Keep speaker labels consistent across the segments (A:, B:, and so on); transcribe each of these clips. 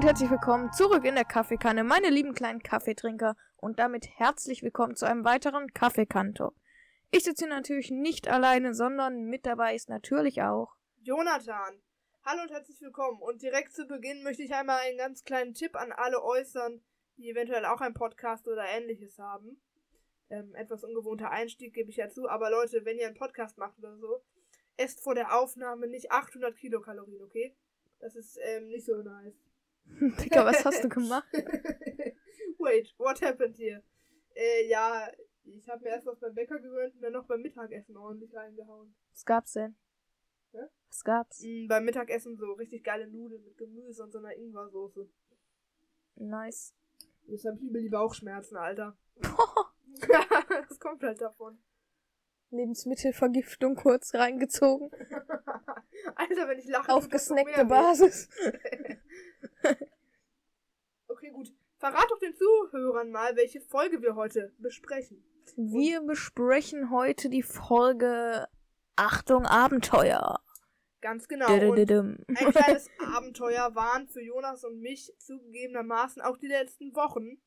A: und herzlich willkommen zurück in der Kaffeekanne, meine lieben kleinen Kaffeetrinker und damit herzlich willkommen zu einem weiteren Kaffeekanto. Ich sitze hier natürlich nicht alleine, sondern mit dabei ist natürlich auch
B: Jonathan. Hallo und herzlich willkommen. Und direkt zu Beginn möchte ich einmal einen ganz kleinen Tipp an alle äußern, die eventuell auch einen Podcast oder ähnliches haben. Ähm, etwas ungewohnter Einstieg gebe ich ja zu, aber Leute, wenn ihr einen Podcast macht oder so, esst vor der Aufnahme nicht 800 Kilokalorien, okay? Das ist ähm, nicht so nice.
A: Digga, was hast du gemacht?
B: Wait, what happened here? Äh, ja, ich habe mir erst was beim Bäcker gewöhnt und dann noch beim Mittagessen ordentlich reingehauen.
A: Was gab's denn?
B: Hä?
A: Was gab's?
B: Mm, beim Mittagessen so richtig geile Nudeln mit Gemüse und so einer Ingwersoße.
A: Nice.
B: Jetzt hab ich übel die Bauchschmerzen, Alter. das kommt halt davon.
A: Lebensmittelvergiftung kurz reingezogen.
B: Alter, wenn ich lache.
A: Auf gesnackte. Basis.
B: Okay, gut. Verrat doch den Zuhörern mal, welche Folge wir heute besprechen.
A: Wir besprechen heute die Folge Achtung Abenteuer.
B: Ganz genau. Und ein kleines Abenteuer waren für Jonas und mich zugegebenermaßen auch die letzten Wochen.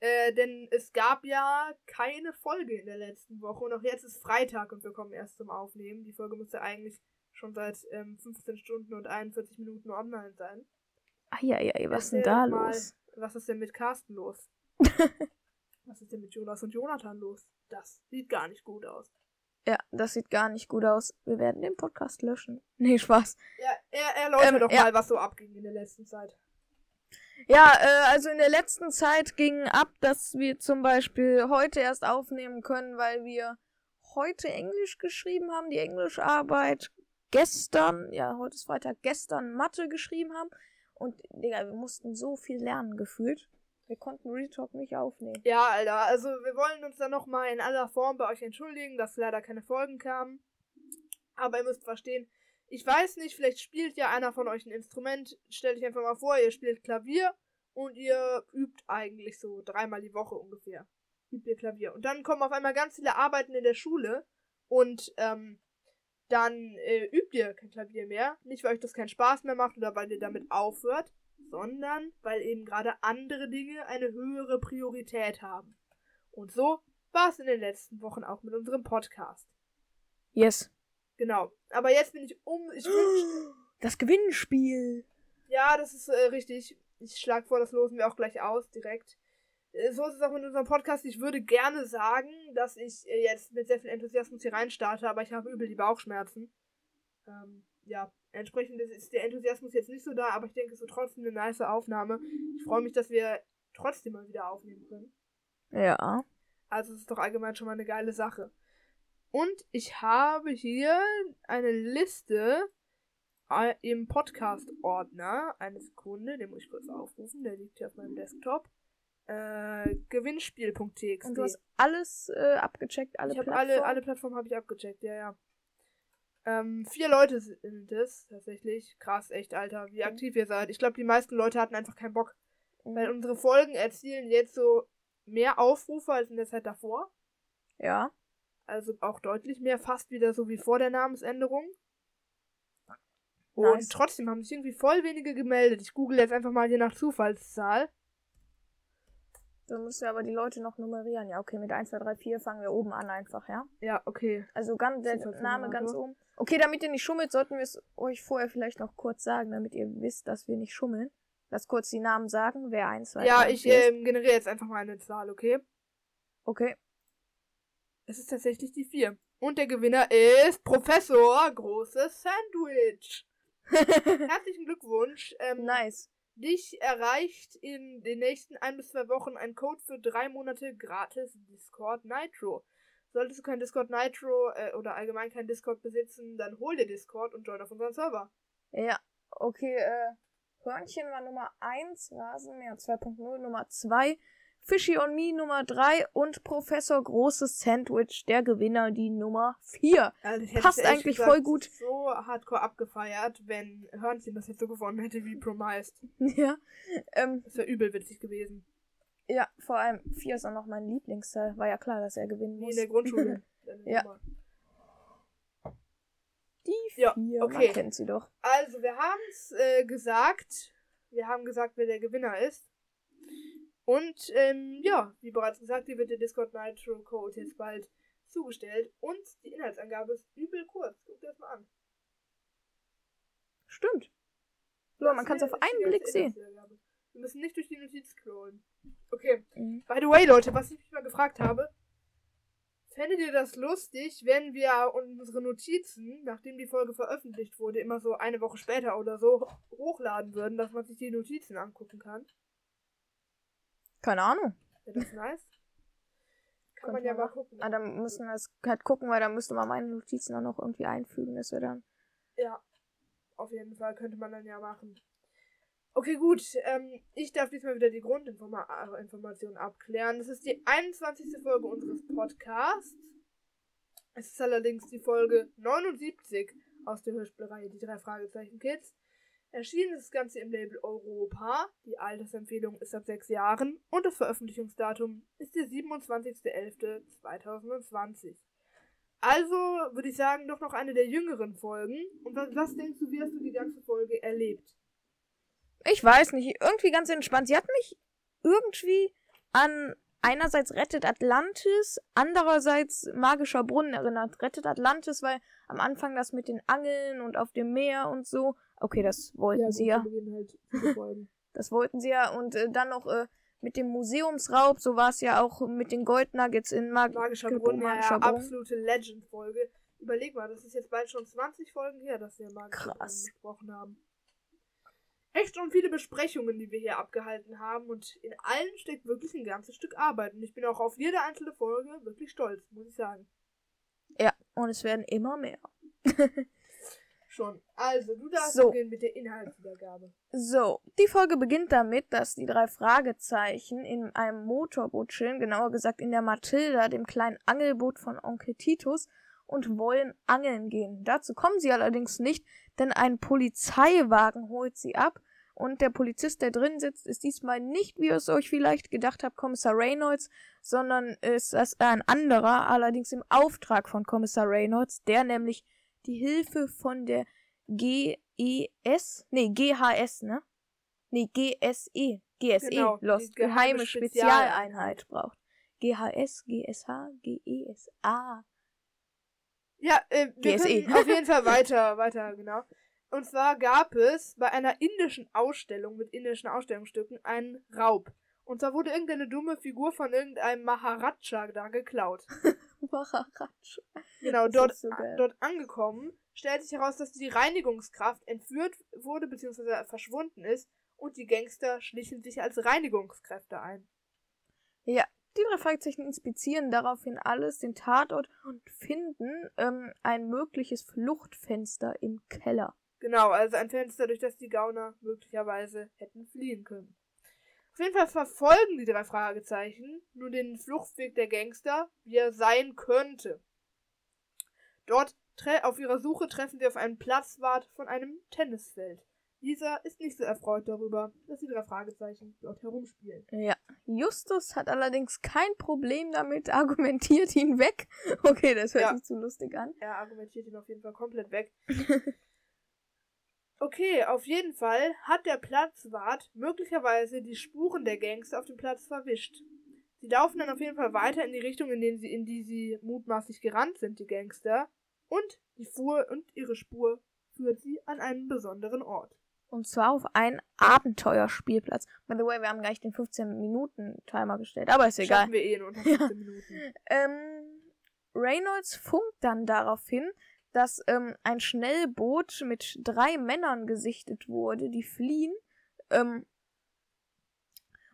B: Äh, denn es gab ja keine Folge in der letzten Woche und auch jetzt ist Freitag und wir kommen erst zum Aufnehmen. Die Folge müsste eigentlich schon seit ähm, 15 Stunden und 41 Minuten online sein.
A: Eieiei, was ist denn da
B: mal,
A: los?
B: Was ist denn mit Carsten los? was ist denn mit Jonas und Jonathan los? Das sieht gar nicht gut aus.
A: Ja, das sieht gar nicht gut aus. Wir werden den Podcast löschen. Nee, Spaß.
B: Ja, er, erläutere
A: Ähm,
B: doch
A: ja.
B: mal, was so abging in der letzten Zeit.
A: Ja, äh, also in der letzten Zeit ging ab, dass wir zum Beispiel heute erst aufnehmen können, weil wir heute Englisch geschrieben haben, die Englischarbeit gestern, ja, heute ist Freitag, gestern Mathe geschrieben haben. Und, Digga, wir mussten so viel lernen gefühlt. Wir konnten Retalk nicht aufnehmen.
B: Ja, Alter, also wir wollen uns dann nochmal in aller Form bei euch entschuldigen, dass leider keine Folgen kamen. Aber ihr müsst verstehen, ich weiß nicht, vielleicht spielt ja einer von euch ein Instrument. Stellt euch einfach mal vor, ihr spielt Klavier und ihr übt eigentlich so dreimal die Woche ungefähr. Übt ihr Klavier. Und dann kommen auf einmal ganz viele Arbeiten in der Schule und ähm, dann äh, übt ihr kein Klavier mehr. Nicht, weil euch das keinen Spaß mehr macht oder weil ihr damit aufhört, sondern weil eben gerade andere Dinge eine höhere Priorität haben. Und so war es in den letzten Wochen auch mit unserem Podcast.
A: Yes.
B: Genau. Aber jetzt bin ich um. Ich wünsch,
A: Das Gewinnspiel.
B: ja, das ist äh, richtig. Ich schlage vor, das losen wir auch gleich aus, direkt. Äh, So ist es auch mit unserem Podcast. Ich würde gerne sagen, dass ich äh, jetzt mit sehr viel Enthusiasmus hier reinstarte, aber ich habe übel die Bauchschmerzen. Ähm, ja, entsprechend ist- ist der Enthusiasmus jetzt nicht so da, aber ich denke, es wird trotzdem eine nice Aufnahme. Ich freue mich, dass wir trotzdem mal wieder aufnehmen können.
A: Ja.
B: Also es ist doch allgemein schon mal eine geile Sache. Und ich habe hier eine Liste äh, im Podcast-Ordner. Eine Sekunde, den muss ich kurz aufrufen. Der liegt hier auf meinem Desktop. Äh, Gewinnspiel.txt.
A: Und du hast alles äh, abgecheckt, alle
B: ich
A: Plattformen?
B: alle, alle Plattformen habe ich abgecheckt, ja, ja. Ähm, vier Leute sind es, tatsächlich. Krass, echt, Alter, wie
A: Mhm.
B: aktiv ihr seid. Ich glaube, die meisten Leute hatten einfach keinen Bock.
A: Mhm.
B: Weil unsere Folgen erzielen jetzt so mehr Aufrufe als in der Zeit davor.
A: Ja.
B: Also auch deutlich mehr, fast wieder so wie vor der Namensänderung. Und
A: Nice.
B: trotzdem haben sich irgendwie voll wenige gemeldet. Ich google jetzt einfach mal hier nach Zufallszahl.
A: Dann müssen wir aber die Leute noch nummerieren. Ja, okay, mit 1, 2, 3, 4 fangen wir oben an einfach, ja?
B: Ja, okay.
A: Also ganz, der. Name ganz oben. Okay, damit ihr nicht schummelt, sollten wir es euch vorher vielleicht noch kurz sagen, damit ihr wisst, dass wir nicht schummeln. Lass kurz die Namen sagen, wer 1, 2, 3,
B: Ja, ich
A: 4 ist.
B: ähm, generiere jetzt einfach mal eine Zahl, okay?
A: Okay.
B: Es ist tatsächlich die 4. Und der Gewinner ist Professor Großes Sandwich. Herzlichen Glückwunsch. Ähm,
A: Nice.
B: Dich erreicht in den nächsten ein bis zwei Wochen ein Code für drei Monate gratis Discord Nitro. Solltest du kein Discord Nitro äh, oder allgemein kein Discord besitzen, dann hol dir Discord und join auf unseren Server.
A: Ja, okay, äh, Hörnchen war Nummer 1, Rasenmäher 2.0 Nummer 2, Fishy on Me Nummer 3 und Professor Großes Sandwich, der Gewinner, die Nummer 4.
B: Also,
A: Passt eigentlich
B: gesagt
A: voll gut.
B: So hardcore abgefeiert, wenn Hörnchen das jetzt so gewonnen hätte wie Promised.
A: ja, ähm,
B: Das wäre übel witzig gewesen.
A: ja, vor allem 4 ist auch noch mein Lieblingsteil. War ja klar, dass er gewinnen
B: Wie
A: muss.
B: in der Grundschule.
A: Ja.
B: Nummer.
A: Die 4,
B: Ja,
A: man
B: okay.
A: kennt sie doch.
B: Also, wir haben es äh, gesagt. Wir haben gesagt, wer der Gewinner ist. Und ähm, ja, wie bereits gesagt, dir wird der Discord Nitro Code jetzt bald zugestellt. Und die Inhaltsangabe ist übel kurz. Guck dir das mal an.
A: Stimmt. Ja, man kann es auf einen Blick sehen.
B: Wir müssen nicht durch die Notiz scrollen. Okay. Mhm. By the way, Leute, was ich mich mal gefragt habe. Fändet ihr das lustig, wenn wir unsere Notizen, nachdem die Folge veröffentlicht wurde, immer so eine Woche später oder so hochladen würden, dass man sich die Notizen angucken kann?
A: Keine Ahnung.
B: Wäre das nice? Kann man ja mal gucken.
A: Ah, dann müssen wir es halt gucken, weil dann müsste man meine Notizen dann noch irgendwie einfügen. Das wäre dann.
B: Ja, auf jeden Fall könnte man dann ja machen. Okay, gut. Ähm, ich darf diesmal wieder die Grundinformation abklären. Das ist die 21. Folge unseres Podcasts. Es ist allerdings die Folge 79 aus der Hörspielreihe Die drei Fragezeichen Kids. Erschienen ist das Ganze im Label Europa. Die Altersempfehlung ist ab sechs Jahren und das Veröffentlichungsdatum ist der 27.11.2020. Also würde ich sagen, doch noch eine der jüngeren Folgen. Und was, was denkst du, wie hast du die ganze Folge erlebt?
A: Ich weiß nicht, irgendwie ganz entspannt. Sie hat mich irgendwie an einerseits Rettet Atlantis, andererseits Magischer Brunnen erinnert. Rettet Atlantis, weil am Anfang das mit den Angeln und auf dem Meer und so. Okay, das wollten ja, sie ja. Halt das wollten sie ja. Und äh, dann noch äh, mit dem Museumsraub, so war es ja auch mit den Gold Nuggets in Mag
B: Magischer Brunnen. Magischer ja, Brunnen. absolute Legend-Folge. Überleg mal, das ist jetzt bald schon 20 Folgen her, dass wir Magischer Krass. Gesprochen haben echt schon viele Besprechungen, die wir hier abgehalten haben. Und in allen steckt wirklich ein ganzes Stück Arbeit. Und ich bin auch auf jede einzelne Folge wirklich stolz, muss ich sagen.
A: Ja, und es werden immer mehr.
B: schon. Also, du darfst so. beginnen mit der Inhaltswiedergabe.
A: So, die Folge beginnt damit, dass die drei Fragezeichen in einem Motorboot chillen, genauer gesagt in der Matilda, dem kleinen Angelboot von Onkel Titus, und wollen angeln gehen. Dazu kommen sie allerdings nicht, denn ein Polizeiwagen holt sie ab und der Polizist, der drin sitzt, ist diesmal nicht, wie ihr es euch vielleicht gedacht habt, Kommissar Reynolds, sondern ist das ein anderer, allerdings im Auftrag von Kommissar Reynolds, der nämlich die Hilfe von der GES, nee, GHS, ne? Nee, GSE, GSE, genau, Lost, geheime, geheime Spezialeinheit braucht. GHS, GSH, GESA.
B: Ja, äh, wir GSE. auf jeden Fall weiter, weiter, genau. Und zwar gab es bei einer indischen Ausstellung mit indischen Ausstellungsstücken einen Raub. Und zwar wurde irgendeine dumme Figur von irgendeinem Maharaja da geklaut.
A: Maharaja.
B: Genau, dort, so dort angekommen, stellt sich heraus, dass die Reinigungskraft entführt wurde bzw. verschwunden ist und die Gangster schlichen sich als Reinigungskräfte ein.
A: Ja, die drei Fragezeichen inspizieren daraufhin alles, den Tatort und finden ähm, ein mögliches Fluchtfenster im Keller.
B: Genau, also ein Fenster, durch das die Gauner möglicherweise hätten fliehen können. Auf jeden Fall verfolgen die drei Fragezeichen nur den Fluchtweg der Gangster, wie er sein könnte. Dort auf ihrer Suche treffen sie auf einen Platzwart von einem Tennisfeld. Dieser ist nicht so erfreut darüber, dass die drei Fragezeichen dort herumspielen.
A: Ja. Justus hat allerdings kein Problem damit, argumentiert ihn weg. Okay, das hört ja. sich zu lustig an.
B: Er argumentiert ihn auf jeden Fall komplett weg. okay, auf jeden Fall hat der Platzwart möglicherweise die Spuren der Gangster auf dem Platz verwischt. Sie laufen dann auf jeden Fall weiter in die Richtung, in, die sie, in die sie mutmaßlich gerannt sind, die Gangster. Und die Fuhr und ihre Spur führt sie an einen besonderen Ort.
A: Und zwar auf einen Abenteuerspielplatz. By the way, wir haben gleich den 15-Minuten-Timer gestellt, aber ist egal.
B: Schaffen wir eh in unter 15 ja. Minuten.
A: Ähm, Reynolds funkt dann darauf hin, dass ähm, ein Schnellboot mit drei Männern gesichtet wurde, die fliehen. Ähm,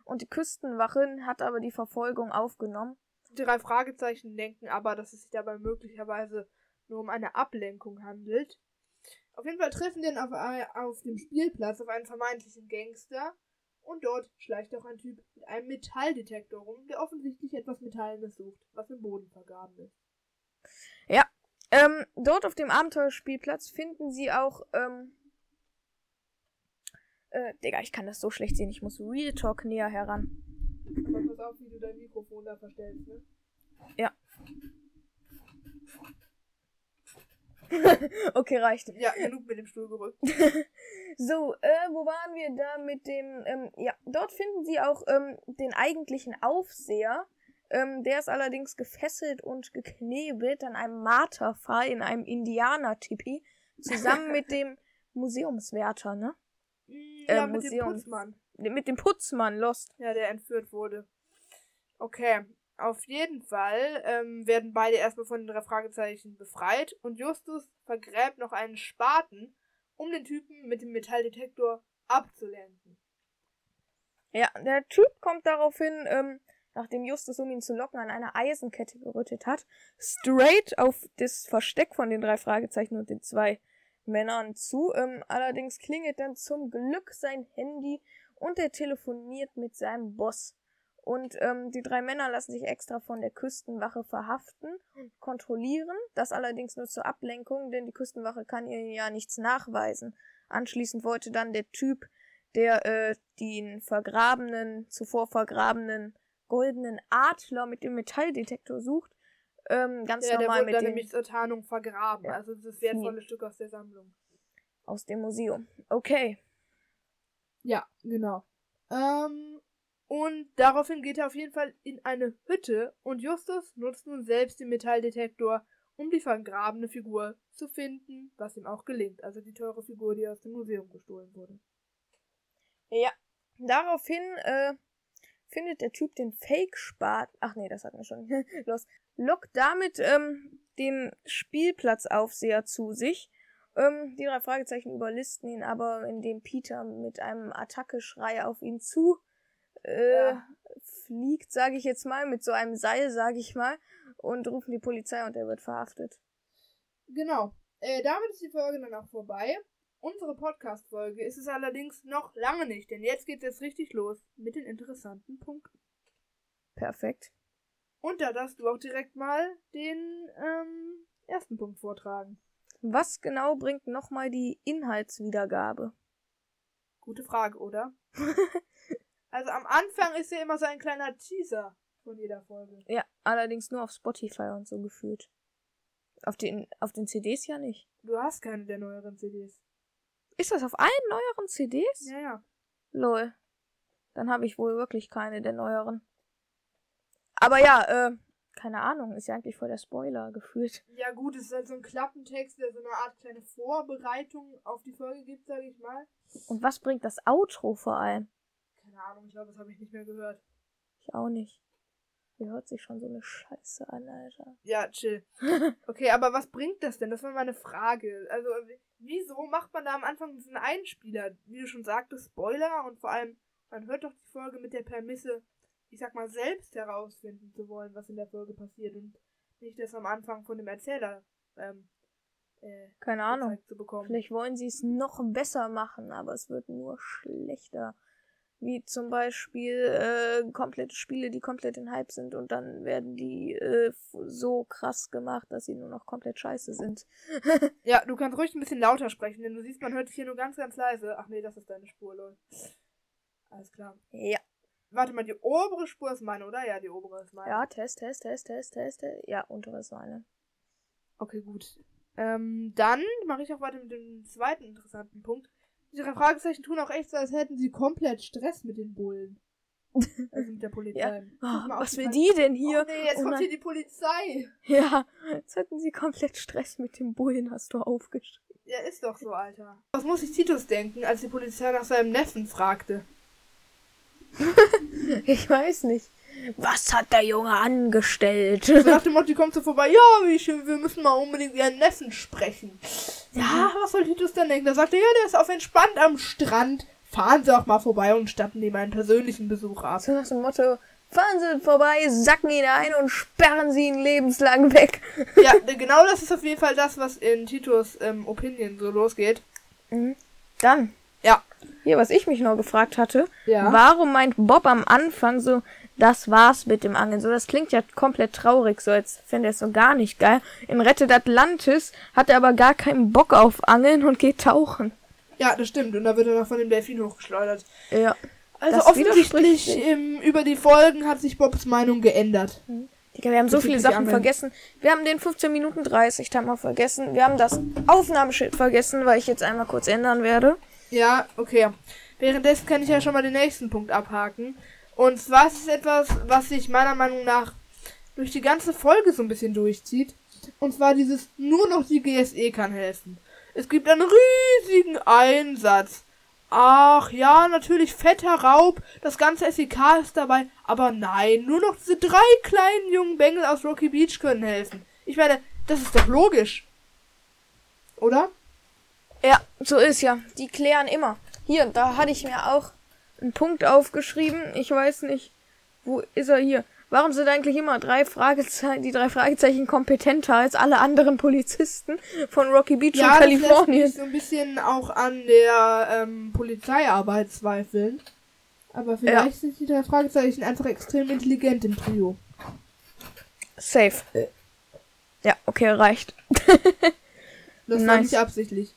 A: und die Küstenwache hat aber die Verfolgung aufgenommen.
B: Die drei Fragezeichen denken aber, dass es sich dabei möglicherweise nur um eine Ablenkung handelt. Auf jeden Fall treffen die dann auf, äh, auf dem Spielplatz auf einen vermeintlichen Gangster. Und dort schleicht auch ein Typ mit einem Metalldetektor rum, der offensichtlich etwas Metallenes sucht, was im Boden vergraben ist.
A: Ja. Ähm, dort auf dem Abenteuerspielplatz finden sie auch, ähm, äh, Digga, ich kann das so schlecht sehen, ich muss Real Talk näher heran.
B: Aber pass auf, wie du dein Mikrofon da verstellst, ne?
A: Ja. okay, reicht.
B: Ja, genug mit dem Stuhl gerückt.
A: So, äh, wo waren wir da mit dem, ähm, ja, dort finden sie auch ähm, den eigentlichen Aufseher. Ähm, der ist allerdings gefesselt und geknebelt an einem Marterpfahl in einem Indianer-Tipi. Zusammen mit dem Museumswärter, ne?
B: Ja,
A: Äh,
B: mit dem
A: Museum.
B: Putzmann.
A: Mit dem Putzmann, Lost.
B: Ja, der entführt wurde. Okay, auf jeden Fall ähm, werden beide erstmal von den drei Fragezeichen befreit und Justus vergräbt noch einen Spaten, um den Typen mit dem Metalldetektor abzulenken.
A: Ja, der Typ kommt daraufhin, ähm, nachdem Justus, um ihn zu locken, an einer Eisenkette gerüttet hat, straight auf das Versteck von den drei Fragezeichen und den zwei Männern zu. Ähm, allerdings klingelt dann zum Glück sein Handy und er telefoniert mit seinem Boss. Und ähm, die drei Männer lassen sich extra von der Küstenwache verhaften und kontrollieren. Das allerdings nur zur Ablenkung, denn die Küstenwache kann ihnen ja nichts nachweisen. Anschließend wollte dann der Typ, der äh, den vergrabenen, zuvor vergrabenen goldenen Adler mit dem Metalldetektor sucht, ähm, ganz
B: Ja, der
A: normal
B: wurde
A: mit
B: dann
A: dem
B: nämlich zur Tarnung vergraben.
A: Ja.
B: Also das wertvolle Stück aus der Sammlung.
A: aus dem Museum. Okay.
B: Ja, genau. Ähm, und daraufhin geht er auf jeden Fall in eine Hütte und Justus nutzt nun selbst den Metalldetektor, um die vergrabene Figur zu finden, was ihm auch gelingt. Also die teure Figur, die aus dem Museum gestohlen wurde.
A: Ja. Daraufhin äh, findet der Typ den Fake-Spat. Ach nee, das hatten wir schon. Los. Lockt damit ähm, den Spielplatzaufseher zu sich. Ähm, die drei Fragezeichen überlisten ihn aber, indem Peter mit einem Attackeschrei auf ihn zu äh,
B: Ja.
A: fliegt, sage ich jetzt mal, mit so einem Seil, sage ich mal, und rufen die Polizei und er wird verhaftet.
B: Genau. Äh, damit ist die Folge dann auch vorbei. Unsere Podcast-Folge ist es allerdings noch lange nicht, denn jetzt geht es richtig los mit den interessanten Punkten.
A: Perfekt.
B: Und da darfst du auch direkt mal den ähm, ersten Punkt vortragen.
A: Was genau bringt nochmal die Inhaltswiedergabe?
B: Gute Frage, oder? also am Anfang ist ja immer so ein kleiner Teaser von jeder Folge.
A: Ja, allerdings nur auf Spotify und so gefühlt. Auf den, auf den CDs ja nicht.
B: Du hast keine der neueren CDs.
A: Ist das auf allen neueren CDs?
B: Ja, ja.
A: Lol. Dann habe ich wohl wirklich keine der neueren. Aber ja, äh, keine Ahnung, ist ja eigentlich voll der Spoiler gefühlt.
B: Ja gut, es ist halt so ein Klappentext, der so eine Art kleine Vorbereitung auf die Folge gibt, sage ich mal.
A: Und was bringt das Outro vor allem?
B: Keine Ahnung, ich glaube, das habe ich nicht mehr gehört.
A: Ich auch nicht. Wie hört sich schon so eine Scheiße an, Alter.
B: Ja, chill. Okay, aber was bringt das denn? Das war meine Frage. Also, wieso macht man da am Anfang diesen Einspieler? Wie du schon sagtest, Spoiler und vor allem, man hört doch die Folge mit der Prämisse, ich sag mal, selbst herausfinden zu wollen, was in der Folge passiert und nicht das am Anfang von dem Erzähler ähm, äh,
A: Keine Ahnung.
B: zu bekommen.
A: Vielleicht wollen sie es noch besser machen, aber es wird nur schlechter. Wie zum Beispiel äh, komplette Spiele, die komplett in Hype sind und dann werden die äh, so krass gemacht, dass sie nur noch komplett scheiße sind.
B: Ja, du kannst ruhig ein bisschen lauter sprechen, denn du siehst, man hört dich hier nur ganz, ganz leise. Ach nee, das ist deine Spur, lol. Alles klar.
A: Ja.
B: Warte mal, die obere Spur ist meine, oder? Ja, die obere ist meine.
A: Ja, Test, Test, Test, Test, Test. Test. Ja, untere ist meine.
B: Okay, gut. Ähm, dann mache ich auch weiter mit dem zweiten interessanten Punkt. Drei Fragezeichen tun auch echt so, als hätten sie komplett Stress mit den Bullen. Also mit der Polizei.
A: Ja. Oh, was will die denn hier?
B: Oh nee, jetzt
A: Oh
B: kommt
A: nein.
B: hier die Polizei.
A: Ja, jetzt hatten sie komplett Stress mit dem Bullen, hast du aufgeschrieben.
B: Ja, ist doch so, Alter. Was muss sich Titus denken, als die Polizei nach seinem Neffen fragte?
A: Ich weiß nicht. Was hat der Junge angestellt?
B: So nach dem Motto, die kommt so vorbei, ja, wir müssen mal unbedingt ihren Neffen sprechen. Ja, was soll Titus denn denken? Da sagt er, ja, der ist auf entspannt am Strand. Fahren Sie auch mal vorbei und statten ihm einen persönlichen Besuch ab.
A: So nach dem Motto, fahren Sie vorbei, sacken ihn ein und sperren Sie ihn lebenslang weg.
B: ja, genau das ist auf jeden Fall das, was in Titus ähm, Opinion so losgeht.
A: Mhm. Dann.
B: Ja.
A: Hier, was ich mich noch gefragt hatte.
B: Ja.
A: Warum meint Bob am Anfang so, das war's mit dem Angeln? So, das klingt ja komplett traurig, so als fände er es so gar nicht geil. In Rettet Atlantis hat er aber gar keinen Bock auf Angeln und geht tauchen.
B: Ja, das stimmt. Und da wird er noch von dem Delfin hochgeschleudert.
A: Ja.
B: Also
A: Das
B: offensichtlich
A: sich.
B: ähm, über die Folgen hat sich Bobs Meinung geändert.
A: Digga, wir haben so viele Sachen vergessen. Wir haben den 15 Minuten 30 Timer vergessen. Wir haben das Aufnahmeschild vergessen, weil ich jetzt einmal kurz ändern werde.
B: Ja, okay. Währenddessen kann ich ja schon mal den nächsten Punkt abhaken. Und zwar ist es etwas, was sich meiner Meinung nach durch die ganze Folge so ein bisschen durchzieht. Und zwar dieses nur noch die GSE kann helfen. Es gibt einen riesigen Einsatz. Ach ja, natürlich fetter Raub. Das ganze SEK ist dabei. Aber nein, nur noch diese drei kleinen jungen Bengel aus Rocky Beach können helfen. Ich meine, das ist doch logisch. Oder?
A: Ja, so ist ja. Die klären immer. Hier, da hatte ich mir auch einen Punkt aufgeschrieben. Ich weiß nicht, wo ist er hier? Warum sind eigentlich immer drei Fragezeichen, die drei Fragezeichen kompetenter als alle anderen Polizisten von Rocky Beach und
B: das lässt
A: Kalifornien?
B: mich so ein bisschen auch an der ähm, Polizeiarbeit zweifeln. Aber vielleicht sind die drei Fragezeichen einfach extrem intelligent im Trio.
A: Safe. Ja, okay, reicht.
B: Das war
A: Nice.
B: nicht absichtlich.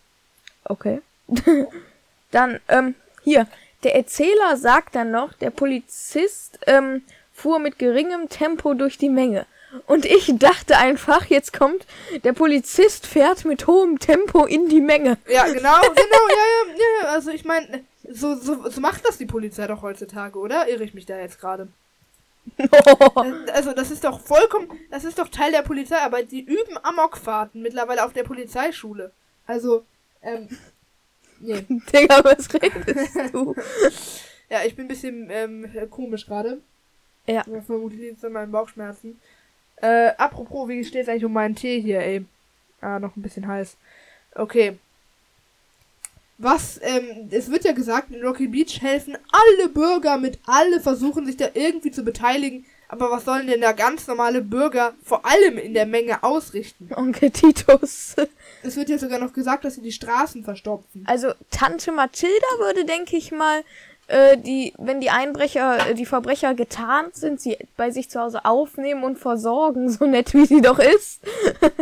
A: Okay. dann, ähm, hier. Der Erzähler sagt dann noch, der Polizist ähm, fuhr mit geringem Tempo durch die Menge. Und ich dachte einfach, jetzt kommt, der Polizist fährt mit hohem Tempo in die Menge.
B: Ja, genau, genau, ja, ja, ja, ja. Also ich meine, so, so, so macht das die Polizei doch heutzutage, oder? Irre ich mich da jetzt gerade? Äh, Also das ist doch vollkommen, das ist doch Teil der Polizeiarbeit. Die üben Amokfahrten mittlerweile auf der Polizeischule. Also, ähm, nee.
A: Digga, was redest du?
B: Ja, ich bin ein bisschen ähm, komisch gerade.
A: Ja.
B: Vermutlich liegt es an meinen Bauchschmerzen. Äh, apropos, wie steht es eigentlich um meinen Tee hier, ey? Ah, noch ein bisschen heiß. Okay. Was, ähm, es wird ja gesagt, in Rocky Beach helfen alle Bürger mit, alle versuchen sich da irgendwie zu beteiligen. Aber was sollen denn da ganz normale Bürger vor allem in der Menge ausrichten?
A: Onkel Titus.
B: Es wird ja sogar noch gesagt, dass sie die Straßen verstopfen.
A: Also Tante Mathilda würde, denke ich mal, äh, die, wenn die Einbrecher, äh, die Verbrecher getarnt sind, sie bei sich zu Hause aufnehmen und versorgen, so nett wie sie doch ist.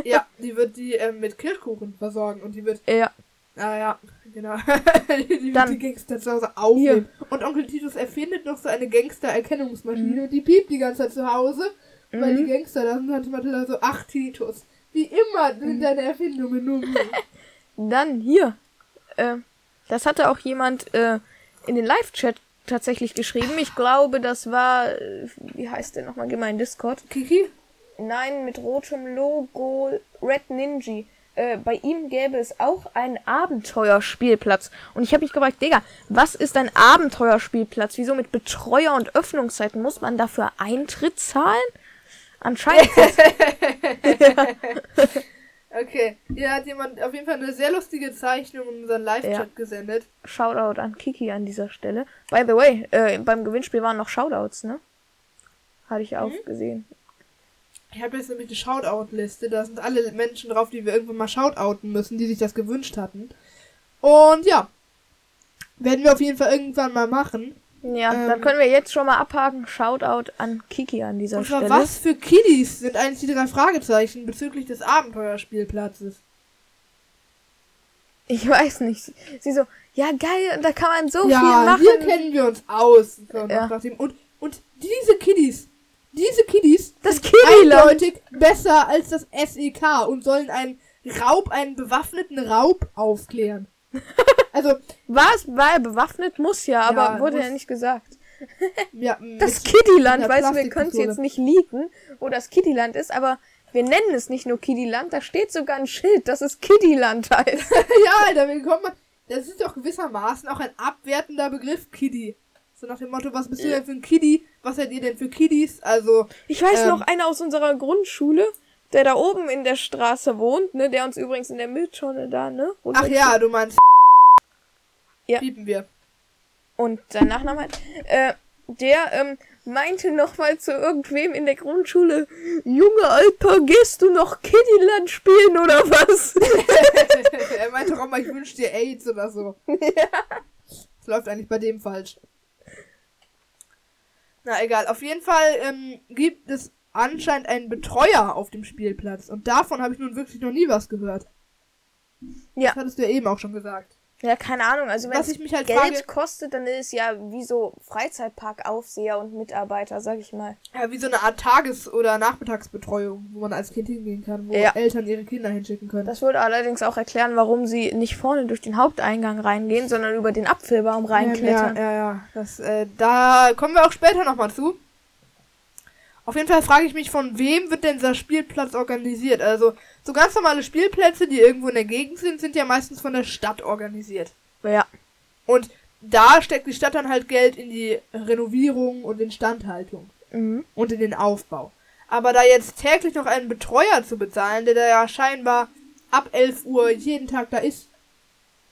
B: ja, die wird die ähm, mit Kirschkuchen versorgen und die wird
A: Ja.
B: Ah ja, genau. die
A: Dann-
B: die Gangster zu Hause aufnehmen. Und Onkel Titus erfindet noch so eine Gangster-Erkennungsmaschine und die piept die ganze Zeit zu Hause, weil die
A: Mhm.
B: Gangster da sind. Tante Mathilda so, ach Titus, wie immer
A: Mhm.
B: sind deine Erfindungen nur.
A: Dann hier. Äh, das hatte auch jemand äh, in den Live-Chat tatsächlich geschrieben. Ich glaube, das war, äh, wie heißt der nochmal, geh mal in Discord.
B: Kiki?
A: Nein, mit rotem Logo Red Ninja. Äh, bei ihm gäbe es auch einen Abenteuerspielplatz. Und ich habe mich gefragt, Digga, was ist ein Abenteuerspielplatz? Wieso mit Betreuer und Öffnungszeiten muss man dafür Eintritt zahlen? Anscheinend.
B: Okay, hier hat jemand auf jeden Fall eine sehr lustige Zeichnung in unseren Live-Chat
A: Ja.
B: gesendet.
A: Shoutout an Kiki an dieser Stelle. By the way, äh, beim Gewinnspiel waren noch Shoutouts, ne? Hatte ich auch gesehen.
B: Ich habe jetzt nämlich eine Shoutout-Liste. Da sind alle Menschen drauf, die wir irgendwann mal shoutouten müssen, die sich das gewünscht hatten. Und ja, werden wir auf jeden Fall irgendwann mal machen.
A: Ja,
B: Ähm.
A: dann können wir jetzt schon mal abhaken. Shoutout an Kiki an dieser
B: Und zwar,
A: Stelle.
B: was für Kiddies sind eigentlich die drei Fragezeichen bezüglich des Abenteuerspielplatzes?
A: Ich weiß nicht. Sie so, ja geil, da kann man so viel
B: ja,
A: machen.
B: hier kennen wir uns aus.
A: Ja.
B: Und, und diese Kiddies, diese Kiddies
A: Das
B: sind
A: Kiddiland.
B: eindeutig besser als das SEK und sollen einen Raub, einen bewaffneten Raub aufklären. Also,
A: Was? War er bewaffnet? Muss ja, aber
B: Ja,
A: wurde ja nicht gesagt.
B: ja,
A: Das
B: einer
A: weißt du, wir können es jetzt nicht leaken, wo das Kiddiland ist, aber wir nennen es nicht nur Kiddiland, da steht sogar ein Schild, dass es Kiddiland heißt.
B: ja, Alter, man. Das ist doch gewissermaßen auch ein abwertender Begriff, Kiddie. So nach dem Motto, was bist du denn für ein Kiddie? Was seid ihr denn für Kiddies? Also,
A: Ich weiß
B: Ähm.
A: noch einer aus unserer Grundschule, der da oben in der Straße wohnt, ne, der uns übrigens in der Mülltonne da, ne?
B: ach ja, du meinst.
A: Ja.
B: Piepen wir.
A: Und sein Nachname halt, äh, der, ähm, meinte nochmal zu irgendwem in der Grundschule, Junge Alter, gehst du noch Kiddiland spielen oder was?
B: er meinte doch auch mal, ich wünsch dir AIDS oder so. Das läuft eigentlich bei dem falsch. Na egal, auf jeden Fall ähm, gibt es anscheinend einen Betreuer auf dem Spielplatz. Und davon habe ich nun wirklich noch nie was gehört.
A: Ja.
B: Das hattest du ja eben auch schon gesagt.
A: Ja, keine Ahnung. Also wenn
B: Was
A: es
B: halt
A: Geld
B: frage,
A: kostet, dann ist es ja wie so Freizeitparkaufseher und Mitarbeiter, sag ich mal.
B: ja, wie so eine Art Tages- oder Nachmittagsbetreuung, wo man als Kind hingehen kann, wo
A: Ja.
B: Eltern ihre Kinder hinschicken können.
A: Das würde allerdings auch erklären, warum sie nicht vorne durch den Haupteingang reingehen, sondern über den Apfelbaum reinklettern.
B: Ja, ja, ja. Das, äh, da kommen wir auch später nochmal zu. Auf jeden Fall frage ich mich, von wem wird denn dieser Spielplatz organisiert? Also, so ganz normale Spielplätze, die irgendwo in der Gegend sind, sind ja meistens von der Stadt organisiert.
A: Ja.
B: Und da steckt die Stadt dann halt Geld in die Renovierung und Instandhaltung
A: Mhm.
B: und in den Aufbau. Aber da jetzt täglich noch einen Betreuer zu bezahlen, der da ja scheinbar ab 11 Uhr jeden Tag da ist,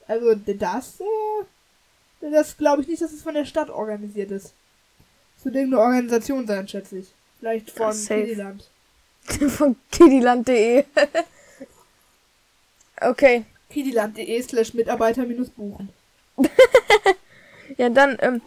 B: also das, äh, das glaube ich nicht, dass es von der Stadt organisiert ist. Das wird irgendeine Organisation sein, schätze ich. Vielleicht von
A: safe.
B: Kidiland.
A: Von kidiland.de. okay.
B: Kidiland.de slash Mitarbeiter minus buchen.
A: Ja, dann, ähm,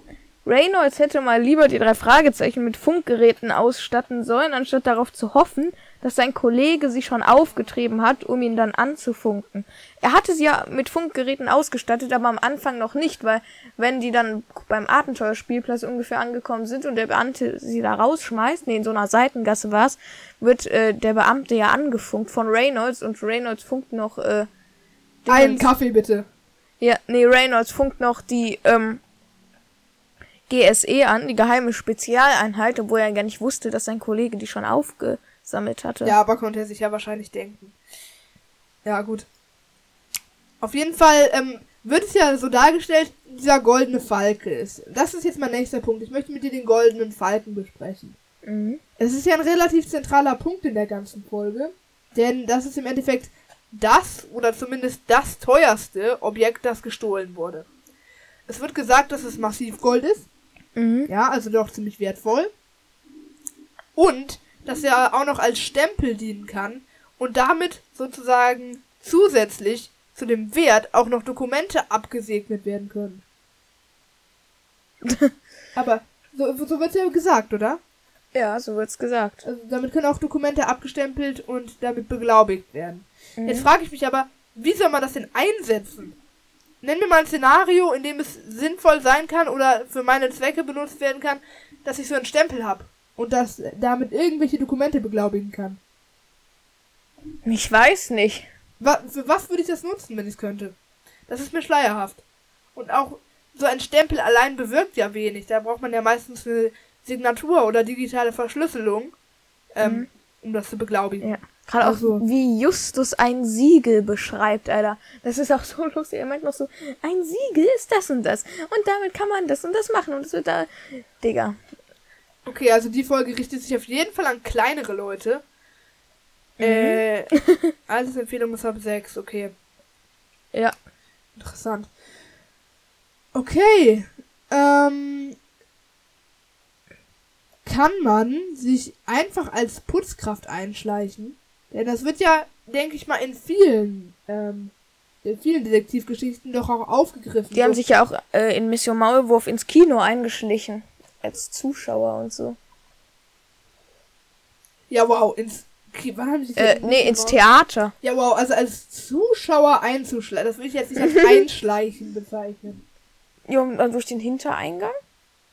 A: Reynolds hätte mal lieber die drei Fragezeichen mit Funkgeräten ausstatten sollen, anstatt darauf zu hoffen, dass sein Kollege sie schon aufgetrieben hat, um ihn dann anzufunken. Er hatte sie ja mit Funkgeräten ausgestattet, aber am Anfang noch nicht, weil wenn die dann beim Abenteuerspielplatz ungefähr angekommen sind und der Beamte sie da rausschmeißt, nee, in so einer Seitengasse war's, wird äh, der Beamte ja angefunkt von Reynolds und Reynolds funkt noch äh,
B: Einen Kaffee bitte.
A: ja, nee, Reynolds funkt noch die ähm, GSE an, die geheime Spezialeinheit, obwohl er gar nicht wusste, dass sein Kollege die schon aufgesammelt hatte.
B: Ja, aber konnte er sich ja wahrscheinlich denken. Ja, gut. Auf jeden Fall ähm, wird es ja so dargestellt, dieser goldene Falke ist. Das ist jetzt mein nächster Punkt. Ich möchte mit dir den goldenen Falken besprechen.
A: Mhm.
B: Es ist ja ein relativ zentraler Punkt in der ganzen Folge, denn das ist im Endeffekt das oder zumindest das teuerste Objekt, das gestohlen wurde. Es wird gesagt, dass es Massivgold ist.
A: Mhm.
B: Ja, also doch ziemlich wertvoll. Und dass er auch noch als Stempel dienen kann und damit sozusagen zusätzlich zu dem Wert auch noch Dokumente abgesegnet werden können. Aber so, so wird ja gesagt, oder?
A: Ja, so wird's gesagt.
B: Also damit können auch Dokumente abgestempelt und damit beglaubigt werden.
A: Mhm.
B: Jetzt frage ich mich aber, wie soll man das denn einsetzen? Nenn mir mal ein Szenario, in dem es sinnvoll sein kann oder für meine Zwecke benutzt werden kann, dass ich so einen Stempel habe und das damit irgendwelche Dokumente beglaubigen kann.
A: Ich weiß nicht.
B: Wa für was würde ich das nutzen, wenn ich es könnte? Das ist mir schleierhaft. Und auch so ein Stempel allein bewirkt ja wenig. Da braucht man ja meistens eine Signatur oder digitale Verschlüsselung, ähm, um das zu beglaubigen.
A: Ja. Gerade auch
B: Also-
A: wie Justus ein Siegel beschreibt, Alter. Das ist auch so lustig. Er meint noch so, ein Siegel ist das und das. Und damit kann man das und das machen. Und es wird da. Digga.
B: Okay, also die Folge richtet sich auf jeden Fall an kleinere Leute.
A: Mhm.
B: Äh, Altersempfehlung ist ab 6, okay.
A: Ja.
B: Interessant. Okay. Ähm, kann man sich einfach als Putzkraft einschleichen? Denn das wird ja, denke ich mal, in vielen, ähm, in vielen Detektivgeschichten doch auch aufgegriffen.
A: Die haben sich ja auch äh, in Mission Maulwurf ins Kino eingeschlichen. Als Zuschauer und so.
B: ja, wow, ins, okay, wann haben sie sich
A: Äh, nee, ins? Theater.
B: Ja, wow, also als Zuschauer einzuschleichen, das will ich jetzt nicht als Einschleichen bezeichnen.
A: Ja, und dann durch den Hintereingang.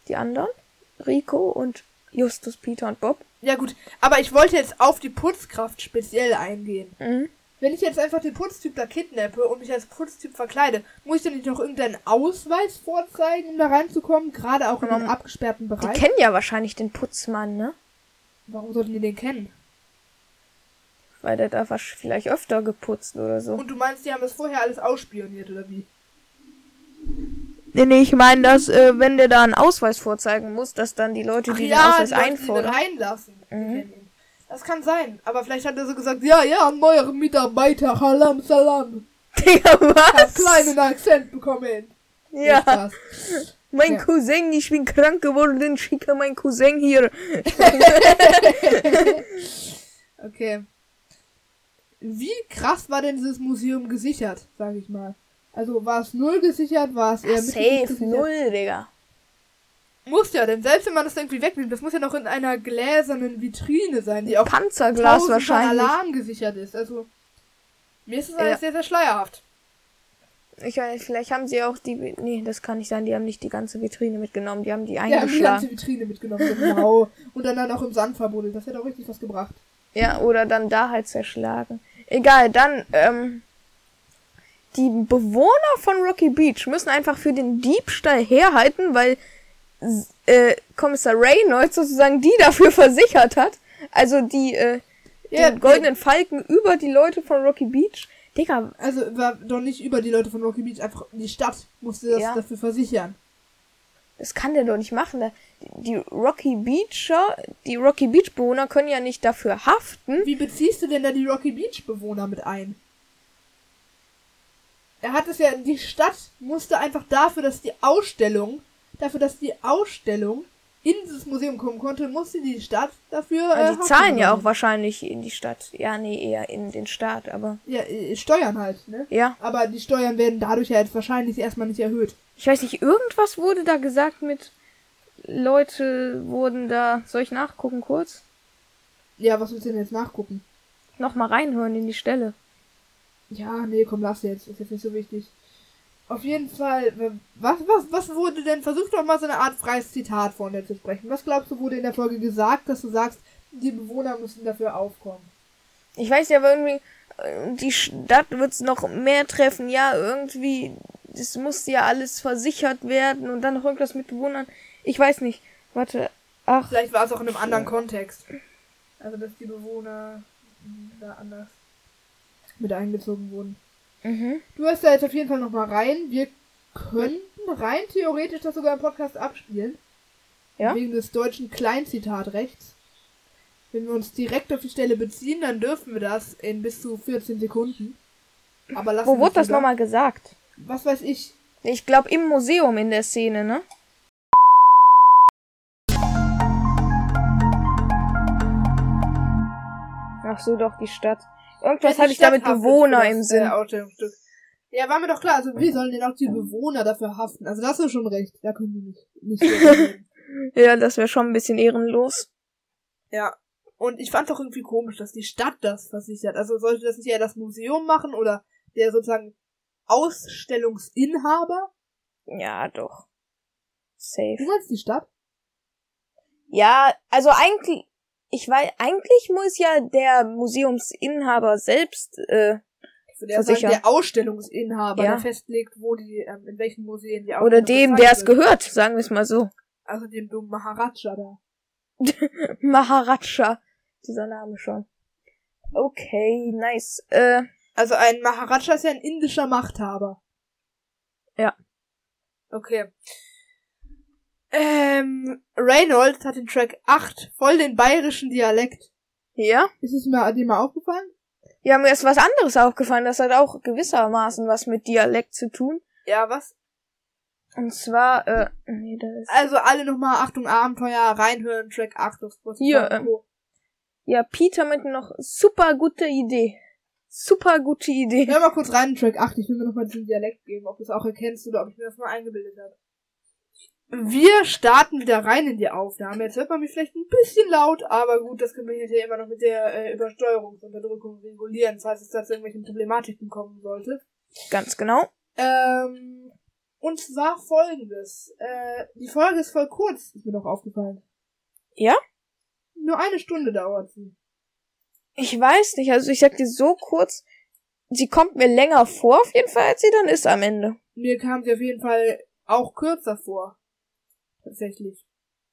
A: Die anderen. Rico und Justus, Peter und Bob.
B: Ja gut, aber ich wollte jetzt auf die Putzkraft speziell eingehen.
A: Mhm.
B: Wenn ich jetzt einfach den Putztyp da kidnappe und mich als Putztyp verkleide, muss ich dann nicht noch irgendeinen Ausweis vorzeigen, um da reinzukommen? Gerade auch in einem
A: Ähm,
B: abgesperrten
A: Die
B: Bereich.
A: kennen ja wahrscheinlich den Putzmann, ne?
B: Warum sollten die den kennen?
A: Weil der da vielleicht öfter geputzt oder so.
B: Und du meinst, die haben das vorher alles ausspioniert, oder wie?
A: Nee, nee, ich meine, dass, äh, wenn der da einen Ausweis vorzeigen muss, dass dann die Leute,
B: Ach
A: die
B: ja,
A: den Ausweis
B: die Leute, die
A: einfordern.
B: reinlassen. die
A: Mhm.
B: Das kann sein. Aber vielleicht hat er so gesagt, ja, ja, neuer Mitarbeiter, Halam Salam.
A: Digga, was?
B: kleinen Akzent bekommen.
A: Ja, mein
B: Ja.
A: Cousin, ich bin krank geworden, schicke mein Cousin hier.
B: Okay. Wie krass war denn dieses Museum gesichert, sag ich mal? Also war es null gesichert, war es eher mittelgut
A: Safe, null, Digga.
B: Muss ja, denn selbst wenn man das irgendwie wegnimmt, das muss ja noch in einer gläsernen Vitrine sein, die auch
A: Panzerglas wahrscheinlich.
B: Alarm gesichert ist. Also mir ist es
A: Ja.
B: alles sehr, sehr schleierhaft.
A: Ich weiß, vielleicht haben sie auch die. Nee, das kann nicht sein. Die haben nicht die ganze Vitrine mitgenommen. Die haben die
B: Die haben die ganze
A: eingeschlagen.
B: Vitrine mitgenommen, genau. Und dann, dann auch im Sand verbuddelt. Das hätte auch richtig was gebracht.
A: Ja, oder dann da halt zerschlagen. Egal, dann, ähm. Die Bewohner von Rocky Beach müssen einfach für den Diebstahl herhalten, weil äh, Kommissar Reynolds sozusagen die dafür versichert hat. Also die, äh,
B: Ja,
A: den goldenen Falken über die Leute von Rocky Beach. Digga,
B: Also war doch nicht über die Leute von Rocky Beach, einfach die Stadt musste das
A: Ja.
B: dafür versichern.
A: Das kann der doch nicht machen. Da- Die Rocky Beacher, die Rocky Beach Bewohner können ja nicht dafür haften.
B: Wie beziehst du denn da die Rocky Beach Bewohner mit ein? Er hat es ja, die Stadt musste einfach dafür, dass die Ausstellung, dafür, dass die Ausstellung in dieses Museum kommen konnte, musste die Stadt dafür.
A: Ja,
B: äh,
A: die zahlen ja auch wahrscheinlich in die Stadt. Ja, nee, eher in den Staat, aber.
B: Ja, äh, Steuern halt, ne?
A: ja.
B: Aber die Steuern werden dadurch ja jetzt wahrscheinlich erstmal nicht erhöht.
A: Ich weiß nicht, irgendwas wurde da gesagt mit Leute wurden da. Soll ich nachgucken kurz?
B: Ja, was willst du denn jetzt nachgucken?
A: Nochmal reinhören in die Stelle.
B: Ja, nee, komm, lass jetzt. Ist jetzt nicht so wichtig. Auf jeden Fall, was, was, was wurde denn, versuch doch mal so eine Art freies Zitat von dir zu sprechen. Was glaubst du, wurde in der Folge gesagt, dass du sagst, die Bewohner müssen dafür aufkommen?
A: Ich weiß ja, aber irgendwie, äh, die Stadt wird's noch mehr treffen. Ja, irgendwie, das muss ja alles versichert werden und dann noch irgendwas mit Bewohnern. Ich weiß nicht. Warte. Ach,
B: Vielleicht war es auch in einem anderen Kontext. Also, dass die Bewohner da anders mit einbezogen wurden.
A: Mhm.
B: Du hörst da jetzt auf jeden Fall nochmal rein. Wir könnten rein theoretisch das sogar im Podcast abspielen.
A: Ja.
B: Wegen des deutschen Kleinzitatrechts. Wenn wir uns direkt auf die Stelle beziehen, dann dürfen wir das in bis zu 14 Sekunden. Aber lassen
A: Wo wurde das nochmal gesagt?
B: Was weiß ich.
A: Ich glaube im Museum in der Szene, ne? Ach so, doch, die Stadt. Irgendwas hatte ich da mit
B: Stadt haftet
A: Bewohner im Sinn.
B: Äh, Ausstellungsstück. Ja, war mir doch klar. Also, wie sollen denn auch die Bewohner dafür haften? Also, das ist schon recht. Da können die nicht. nicht.
A: Ja, das wäre schon ein bisschen ehrenlos.
B: ja. Und ich fand doch irgendwie komisch, dass die Stadt das versichert. Also, sollte das nicht eher das Museum machen oder der sozusagen Ausstellungsinhaber?
A: Ja, doch. Safe.
B: Du meinst die Stadt?
A: Ja, also eigentlich, ich weiß, eigentlich muss ja der Museumsinhaber selbst, äh,
B: Für der, sagen,
A: Versichern.
B: der Ausstellungsinhaber,
A: Ja.
B: der festlegt, wo die, ähm, in welchen Museen die
A: oder
B: Ausstellung
A: dem,
B: gezeigt
A: der es gehört, sagen wir es mal so.
B: Also dem dummen Maharaja da.
A: Maharaja. Dieser Name schon. Okay, nice. Äh,
B: Also ein Maharaja ist ja ein indischer Machthaber.
A: Ja.
B: Okay. Ähm, Reynolds hat den Track 8 voll den bayerischen Dialekt.
A: ja?
B: Ist es mir dir mal aufgefallen?
A: Ja, mir ist was anderes aufgefallen. Das hat auch gewissermaßen was mit Dialekt zu tun.
B: Ja, was?
A: Und zwar, äh, nee, das ist,
B: Also alle nochmal Achtung Abenteuer reinhören, Track 8 auf Spotify.
A: Hier, ähm, ja, Peter mit noch super gute Idee. Super gute Idee.
B: Hör mal kurz rein in Track 8, ich will mir nochmal diesen Dialekt geben, ob du es auch erkennst oder ob ich mir das nur eingebildet habe. Wir starten wieder rein in die Aufnahme. Jetzt hört man mich vielleicht ein bisschen laut, aber gut, das können wir hinterher immer noch mit der äh, Übersteuerungsunterdrückung regulieren, falls es da zu irgendwelchen Problematiken kommen sollte.
A: Ganz genau.
B: Ähm, und zwar folgendes. Äh, die Folge ist voll kurz, ist mir noch aufgefallen.
A: Ja?
B: Nur eine Stunde dauert sie.
A: Ich weiß nicht, also ich sag dir so kurz, sie kommt mir länger vor auf jeden Fall, als sie dann ist am Ende.
B: Mir kam sie auf jeden Fall auch kürzer vor. Tatsächlich.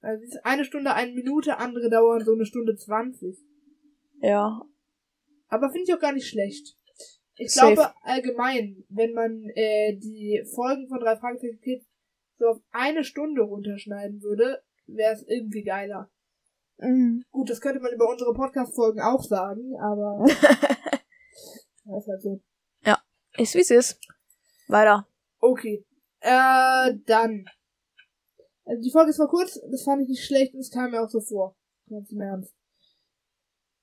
B: Also eine Stunde, eine Minute, andere dauern so eine Stunde zwanzig.
A: Ja.
B: Aber finde ich auch gar nicht schlecht. Ich
A: Safe.
B: glaube allgemein, wenn man äh, die Folgen von drei Fragezeichen Kids so auf eine Stunde runterschneiden würde, wäre es irgendwie geiler.
A: Mhm.
B: Gut, das könnte man über unsere Podcast-Folgen auch sagen, aber das ist halt so.
A: Ist wie es ist. Weiter.
B: Okay. Äh, dann. Also die Folge ist mal kurz, das fand ich nicht schlecht und es kam mir auch so vor. Ganz im Ernst.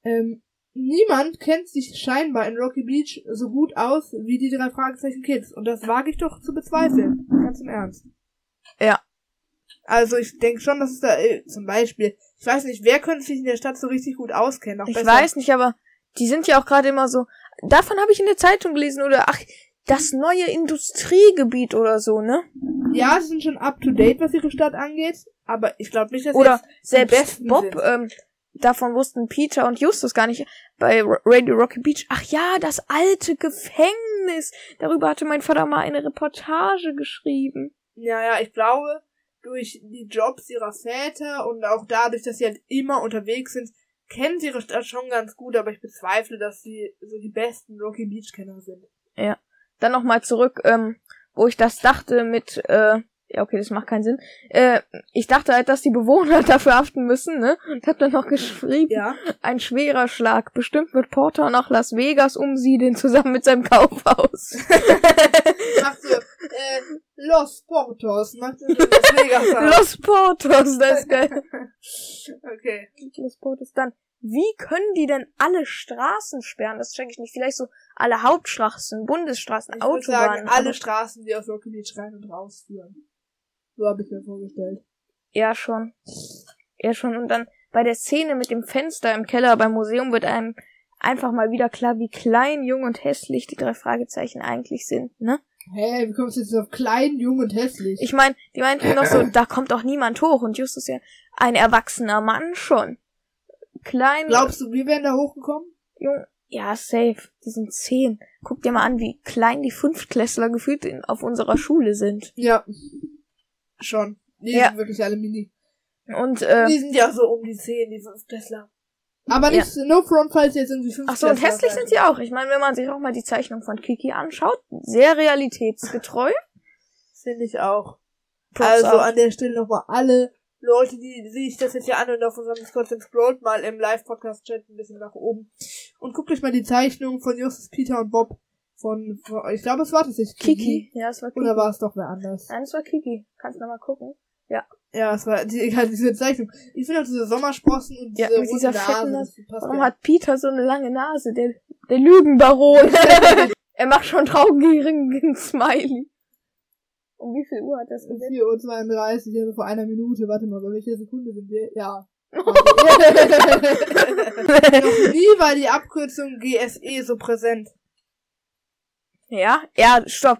B: Ähm, niemand kennt sich scheinbar in Rocky Beach so gut aus wie die drei Fragezeichen Kids. Und das wage ich doch zu bezweifeln. Ganz im Ernst.
A: Ja.
B: Also ich denke schon, dass es da äh, zum Beispiel, ich weiß nicht, wer könnte sich in der Stadt so richtig gut auskennen?
A: Ich
B: besser-
A: weiß nicht, aber die sind ja auch gerade immer so. Davon habe ich in der Zeitung gelesen oder ach, das neue Industriegebiet oder so, ne?
B: Ja, sie sind schon up to date, was ihre Stadt angeht. Aber ich glaube nicht, dass sie
A: Oder selbst Bob,
B: sind.
A: ähm, davon wussten Peter und Justus gar nicht bei Ra- Radio Rocky Beach. Ach ja, das alte Gefängnis. Darüber hatte mein Vater mal eine Reportage geschrieben.
B: Ja, ja, ich glaube, durch die Jobs ihrer Väter und auch dadurch, dass sie halt immer unterwegs sind, kennen sie ihre Stadt schon ganz gut, aber ich bezweifle, dass sie so die besten Rocky Beach Kenner sind.
A: Dann nochmal zurück, ähm, wo ich das dachte mit, äh, ja, okay, das macht keinen Sinn. Äh, ich dachte halt, dass die Bewohner dafür haften müssen, ne? Und hab dann noch geschrieben,
B: Ja.
A: ein schwerer Schlag. Bestimmt wird Porter nach Las Vegas umsiedeln, zusammen mit seinem Kaufhaus.
B: Macht ihr, äh, Los Portos, macht ihr Las Vegas.
A: Los Portos, das ist geil.
B: Okay.
A: Los Portos. Dann, wie können die denn alle Straßen sperren? Das check ich nicht. Vielleicht so alle Hauptstraßen, Bundesstraßen,
B: Ich
A: Autobahnen.
B: sagen, alle Straßen, die aus Rocky Beach rein und raus führen. So habe ich mir vorgestellt.
A: Ja, schon. Ja, schon. Und dann bei der Szene mit dem Fenster im Keller beim Museum wird einem einfach mal wieder klar, wie klein, jung und hässlich die drei Fragezeichen eigentlich sind, ne?
B: Hä, wie kommst du jetzt auf klein, jung und hässlich?
A: Ich meine, die meinten noch so, da kommt doch niemand hoch und Justus ja ein erwachsener Mann schon. Klein,
B: Glaubst du, wir wären da hochgekommen?
A: jung, ja, safe. Die sind zehn. Guck dir mal an, wie klein die Fünftklässler gefühlt in, auf unserer Schule sind.
B: Ja. Schon. Die
A: Ja.
B: sind wirklich alle mini.
A: Und, äh,
B: Die sind ja so um die 10, die 5 Tesla. Aber nicht, no front, falls jetzt irgendwie 5
A: Ach so, und hässlich sind sie auch. Ich meine, wenn man sich auch mal die Zeichnung von Kiki anschaut, sehr realitätsgetreu.
B: Finde ich auch.
A: Props
B: also
A: auch.
B: an der Stelle nochmal alle Leute, die sich das jetzt hier anhören auf unserem Discord, scrollt mal im Live-Podcast-Chat ein bisschen nach oben. Und guckt euch mal die Zeichnung von Justus, Peter und Bob von, von ich glaube, es war tatsächlich Kiki.
A: Kiki. Ja, es war Kiki.
B: Oder war es doch wer anders?
A: Nein, es war Kiki. Kannst du noch mal gucken.
B: Ja, es war die, egal, diese Zeichnung. Ich finde auch diese Sommersprossen und
A: Ja,
B: diese
A: mit dieser
B: runde
A: fetten
B: Nase,
A: Warum
B: ja.
A: hat Peter so eine lange Nase? Der, der Lügenbaron. er macht schon traugierigen Smiley. Um wie viel Uhr hat das gesetzt?
B: 4 Uhr 32, also vor einer Minute. Warte mal, bei welcher Sekunde sind wir? Ja. Noch nie war die Abkürzung GSE so präsent.
A: Ja, ja, stopp.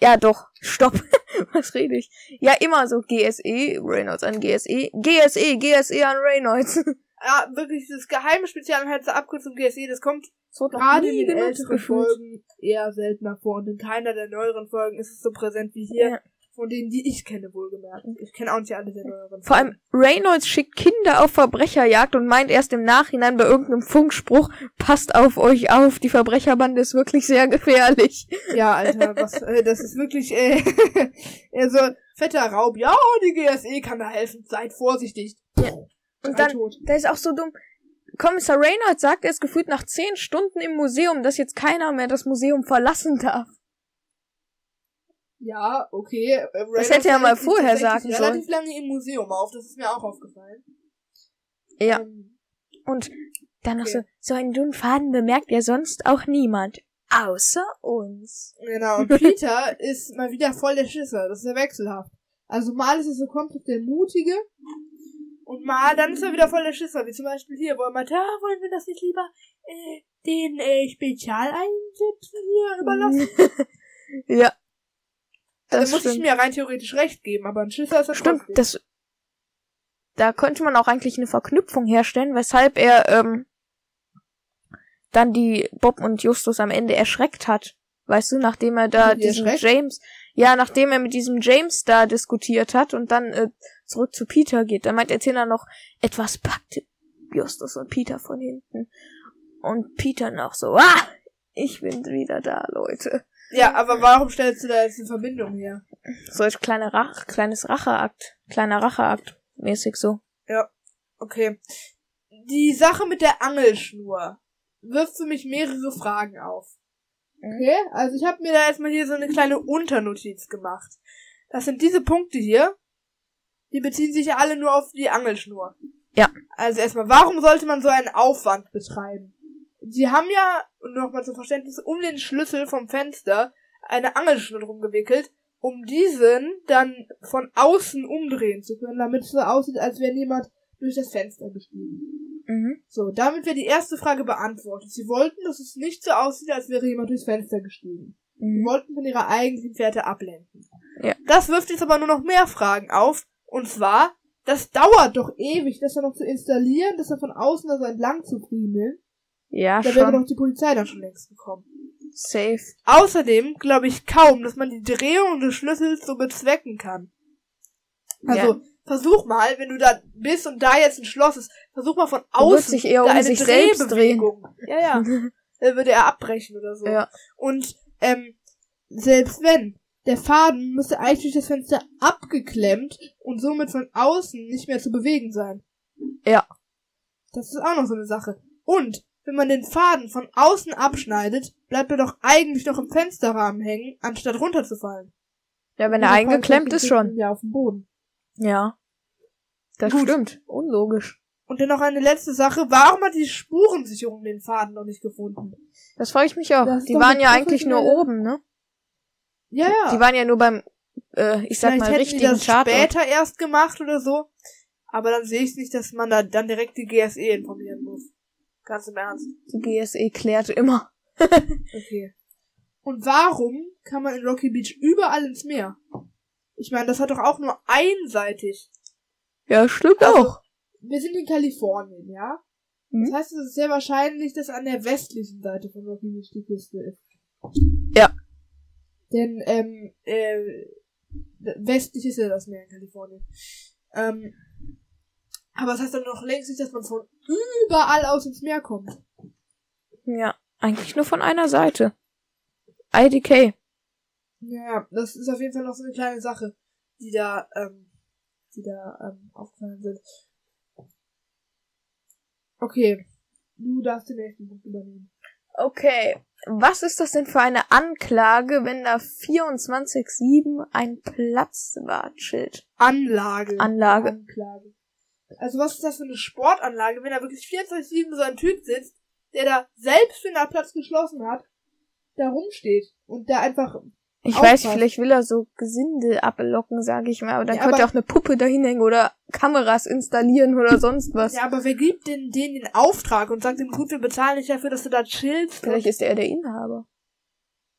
A: Ja, doch, stopp. Was rede ich? Ja, immer so GSE, Reynolds an GSE, GSE, GSE an Reynolds.
B: Ja, wirklich, das geheime Spezialeinheit zur Abkürzung GSE, das kommt
A: Noch
B: gerade in den älteren. Folgen eher seltener vor. Und in keiner der neueren Folgen ist es so präsent wie hier.
A: Ja.
B: Von denen, die ich kenne, wohlgemerkt. Ich kenne auch nicht alle der neueren
A: Vor allem, Reynolds schickt Kinder auf Verbrecherjagd und meint erst im Nachhinein bei irgendeinem Funkspruch, passt auf euch auf, die Verbrecherbande ist wirklich sehr gefährlich.
B: Ja, Alter, was, äh, das ist wirklich, äh, äh, so ein fetter Raub. Ja, die GSE kann da helfen. Seid vorsichtig.
A: Und
B: Drei
A: dann,
B: tot.
A: da ist auch so dumm. Kommissar Reynolds sagt, er ist gefühlt nach zehn Stunden im Museum, dass jetzt keiner mehr das Museum verlassen darf.
B: Ja, okay. Äh, Reynolds
A: hätte er mal vorher sagen
B: relativ lange im Museum auf. Das ist mir auch aufgefallen.
A: Ja.
B: Ähm,
A: Und dann noch
B: Okay.
A: so, so einen dünnen Faden bemerkt ja sonst auch niemand. Außer uns.
B: Genau, und Peter ist mal wieder voll der Schisser. Das ist ja wechselhaft. Also mal ist er so komplett der Mutige und mal dann ist er wieder voll der Schisser. Wie zum Beispiel hier, wo er meint, ah, wollen wir das nicht lieber äh, den äh, Spezialeinsätzen hier überlassen?
A: ja.
B: Da
A: Das
B: muss ich
A: stimmt.
B: mir rein theoretisch recht geben, aber ein Schisser ist er
A: Stimmt,
B: trotzdem.
A: das. Da könnte man auch eigentlich eine Verknüpfung herstellen, weshalb er ähm, dann die Bob und Justus am Ende erschreckt hat. Weißt du, nachdem er da
B: Die
A: diesen
B: erschreckt?
A: James, ja, nachdem er mit diesem James da diskutiert hat und dann äh, zurück zu Peter geht, dann meint der Erzähler noch, etwas packte Justus und Peter von hinten. Und Peter noch so, ah, ich bin wieder da, Leute.
B: Ja, aber warum stellst du da jetzt eine Verbindung her?
A: Solch kleine Rach, kleines Racheakt, kleiner Racheakt, mäßig so.
B: Okay. Die Sache mit der Angelschnur wirft für mich mehrere Fragen auf. Okay, also ich habe mir da erstmal hier so eine kleine Unternotiz gemacht. Das sind diese Punkte hier. Die beziehen sich ja alle nur auf die Angelschnur.
A: Ja.
B: Also erstmal, warum sollte man so einen Aufwand betreiben? Sie haben ja, nochmal zum Verständnis, um den Schlüssel vom Fenster eine Angelschnur drum gewickelt, um diesen dann von außen umdrehen zu können, damit es so aussieht, als wäre niemand durch das Fenster gestiegen.
A: Mhm.
B: So, damit wäre die erste Frage beantwortet. Sie wollten, dass es nicht so aussieht, als wäre jemand durchs Fenster gestiegen.
A: Mhm.
B: wollten von ihrer eigentlichen Fährte ablenken.
A: Ja.
B: Das wirft jetzt aber nur noch mehr Fragen auf. Und zwar, das dauert doch ewig, das dann noch zu installieren, das dann von außen da so entlang zu friemeln.
A: Ja,
B: Da wäre doch die Polizei dann schon längst gekommen.
A: Safe.
B: Außerdem glaube ich kaum, dass man die Drehung des Schlüssels so bezwecken kann. Also,
A: Ja.
B: versuch mal, wenn du da bist und da jetzt ein Schloss ist, versuch mal von außen
A: sich eher
B: da
A: um
B: eine
A: sich selbst drehen.
B: Drehbewegung. Ja, ja. Dann würde er abbrechen oder so.
A: Ja.
B: Und ähm, selbst wenn, der Faden müsste eigentlich durch das Fenster abgeklemmt und somit von außen nicht mehr zu bewegen sein.
A: Ja.
B: Das ist auch noch so eine Sache. Und wenn man den Faden von außen abschneidet, bleibt er doch eigentlich noch im Fensterrahmen hängen, anstatt runterzufallen.
A: Ja, wenn er eingeklemmt ist schon.
B: Ja, auf dem Boden.
A: Ja. Das
B: Gut.
A: stimmt. Unlogisch.
B: Und dann noch eine letzte Sache. Warum hat die Spurensicherung den Faden noch nicht gefunden?
A: Das frage ich mich auch.
B: Das
A: Die waren ja eigentlich nur oben, ne?
B: Ja, ja.
A: Die waren ja nur beim, äh, ich sag
B: Vielleicht
A: mal,
B: hätten
A: richtigen
B: die das
A: Charter.
B: später erst gemacht oder so. Aber dann sehe ich nicht, dass man da dann direkt die GSE informieren muss. Ganz im Ernst.
A: Die GSE klärt immer.
B: Okay. Und warum kann man in Rocky Beach überall ins Meer? Ich meine, das hat doch auch nur einseitig.
A: Ja, stimmt
B: Also-
A: auch.
B: Wir sind in Kalifornien, ja?
A: Mhm.
B: Das heißt, es ist sehr wahrscheinlich, dass an der westlichen Seite von Rocky Beach die Küste ist.
A: Ja.
B: Denn, ähm, äh, westlich ist ja das Meer in Kalifornien. Ähm, aber das heißt dann noch längst nicht, dass man von überall aus ins Meer kommt.
A: Ja, eigentlich nur von einer Seite. IDK.
B: Ja, das ist auf jeden Fall noch so eine kleine Sache, die da, ähm, die da, ähm, aufgefallen sind. Okay. Du darfst den nächsten Punkt übernehmen.
A: Okay. Was ist das denn für eine Anklage, wenn da 24-7 ein Platzwartschild?
B: Anlage.
A: Anlage.
B: Anklage. Also was ist das für eine Sportanlage, wenn da wirklich 24-7 so ein Typ sitzt, der da selbst, wenn der Platz geschlossen hat, da rumsteht und da einfach
A: Ich weiß, vielleicht will er so Gesindel ablocken, sage ich mal, aber dann
B: Ja,
A: könnte er auch eine Puppe dahinhängen oder Kameras installieren oder sonst was.
B: Ja, aber wer gibt denn denen den Auftrag und sagt ihm, gut, wir bezahlen dich dafür, dass du da chillst?
A: Vielleicht ist er der Inhaber.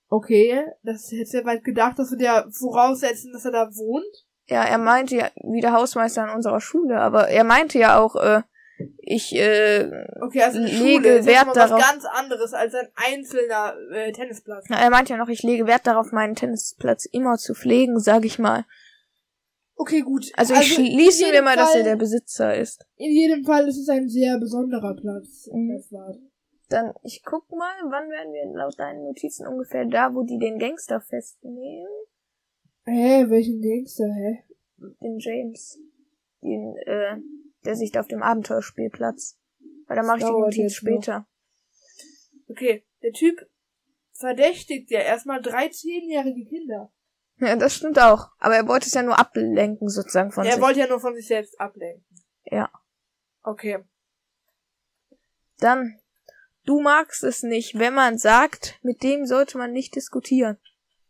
B: Okay, das hätte ja weit gedacht, dass wir dir voraussetzen, dass er da wohnt.
A: Ja, er meinte ja, wie der Hausmeister an unserer Schule, aber er meinte ja auch, äh, ich, äh,
B: Okay, also
A: Lege
B: Schule
A: Wert darauf-
B: ganz anderes als ein einzelner äh, Tennisplatz.
A: na, er meinte ja noch, ich lege Wert darauf, meinen Tennisplatz immer zu pflegen, sag ich mal.
B: Okay, gut.
A: Also, ich schließe
B: in
A: mir mal, dass er
B: Fall-
A: der Besitzer ist.
B: In jedem Fall ist es ein sehr besonderer Platz.
A: Mhm.
B: Das war.
A: Dann, ich guck mal, wann werden wir laut deinen Notizen ungefähr da, wo die den Gangster festnehmen?
B: Hä, welchen Gangster, hä?
A: Den James. Den, äh, der sich auf dem Abenteuerspielplatz. Weil da mache ich die Notiz
B: jetzt noch.
A: später.
B: Okay, der Typ verdächtigt ja erstmal drei zehnjährige Kinder.
A: Ja, das stimmt auch. Aber er wollte es ja nur ablenken, sozusagen von
B: er
A: sich.
B: wollte ja nur von sich selbst ablenken.
A: Ja.
B: Okay.
A: Dann, du magst es nicht, wenn man sagt, mit dem sollte man nicht diskutieren.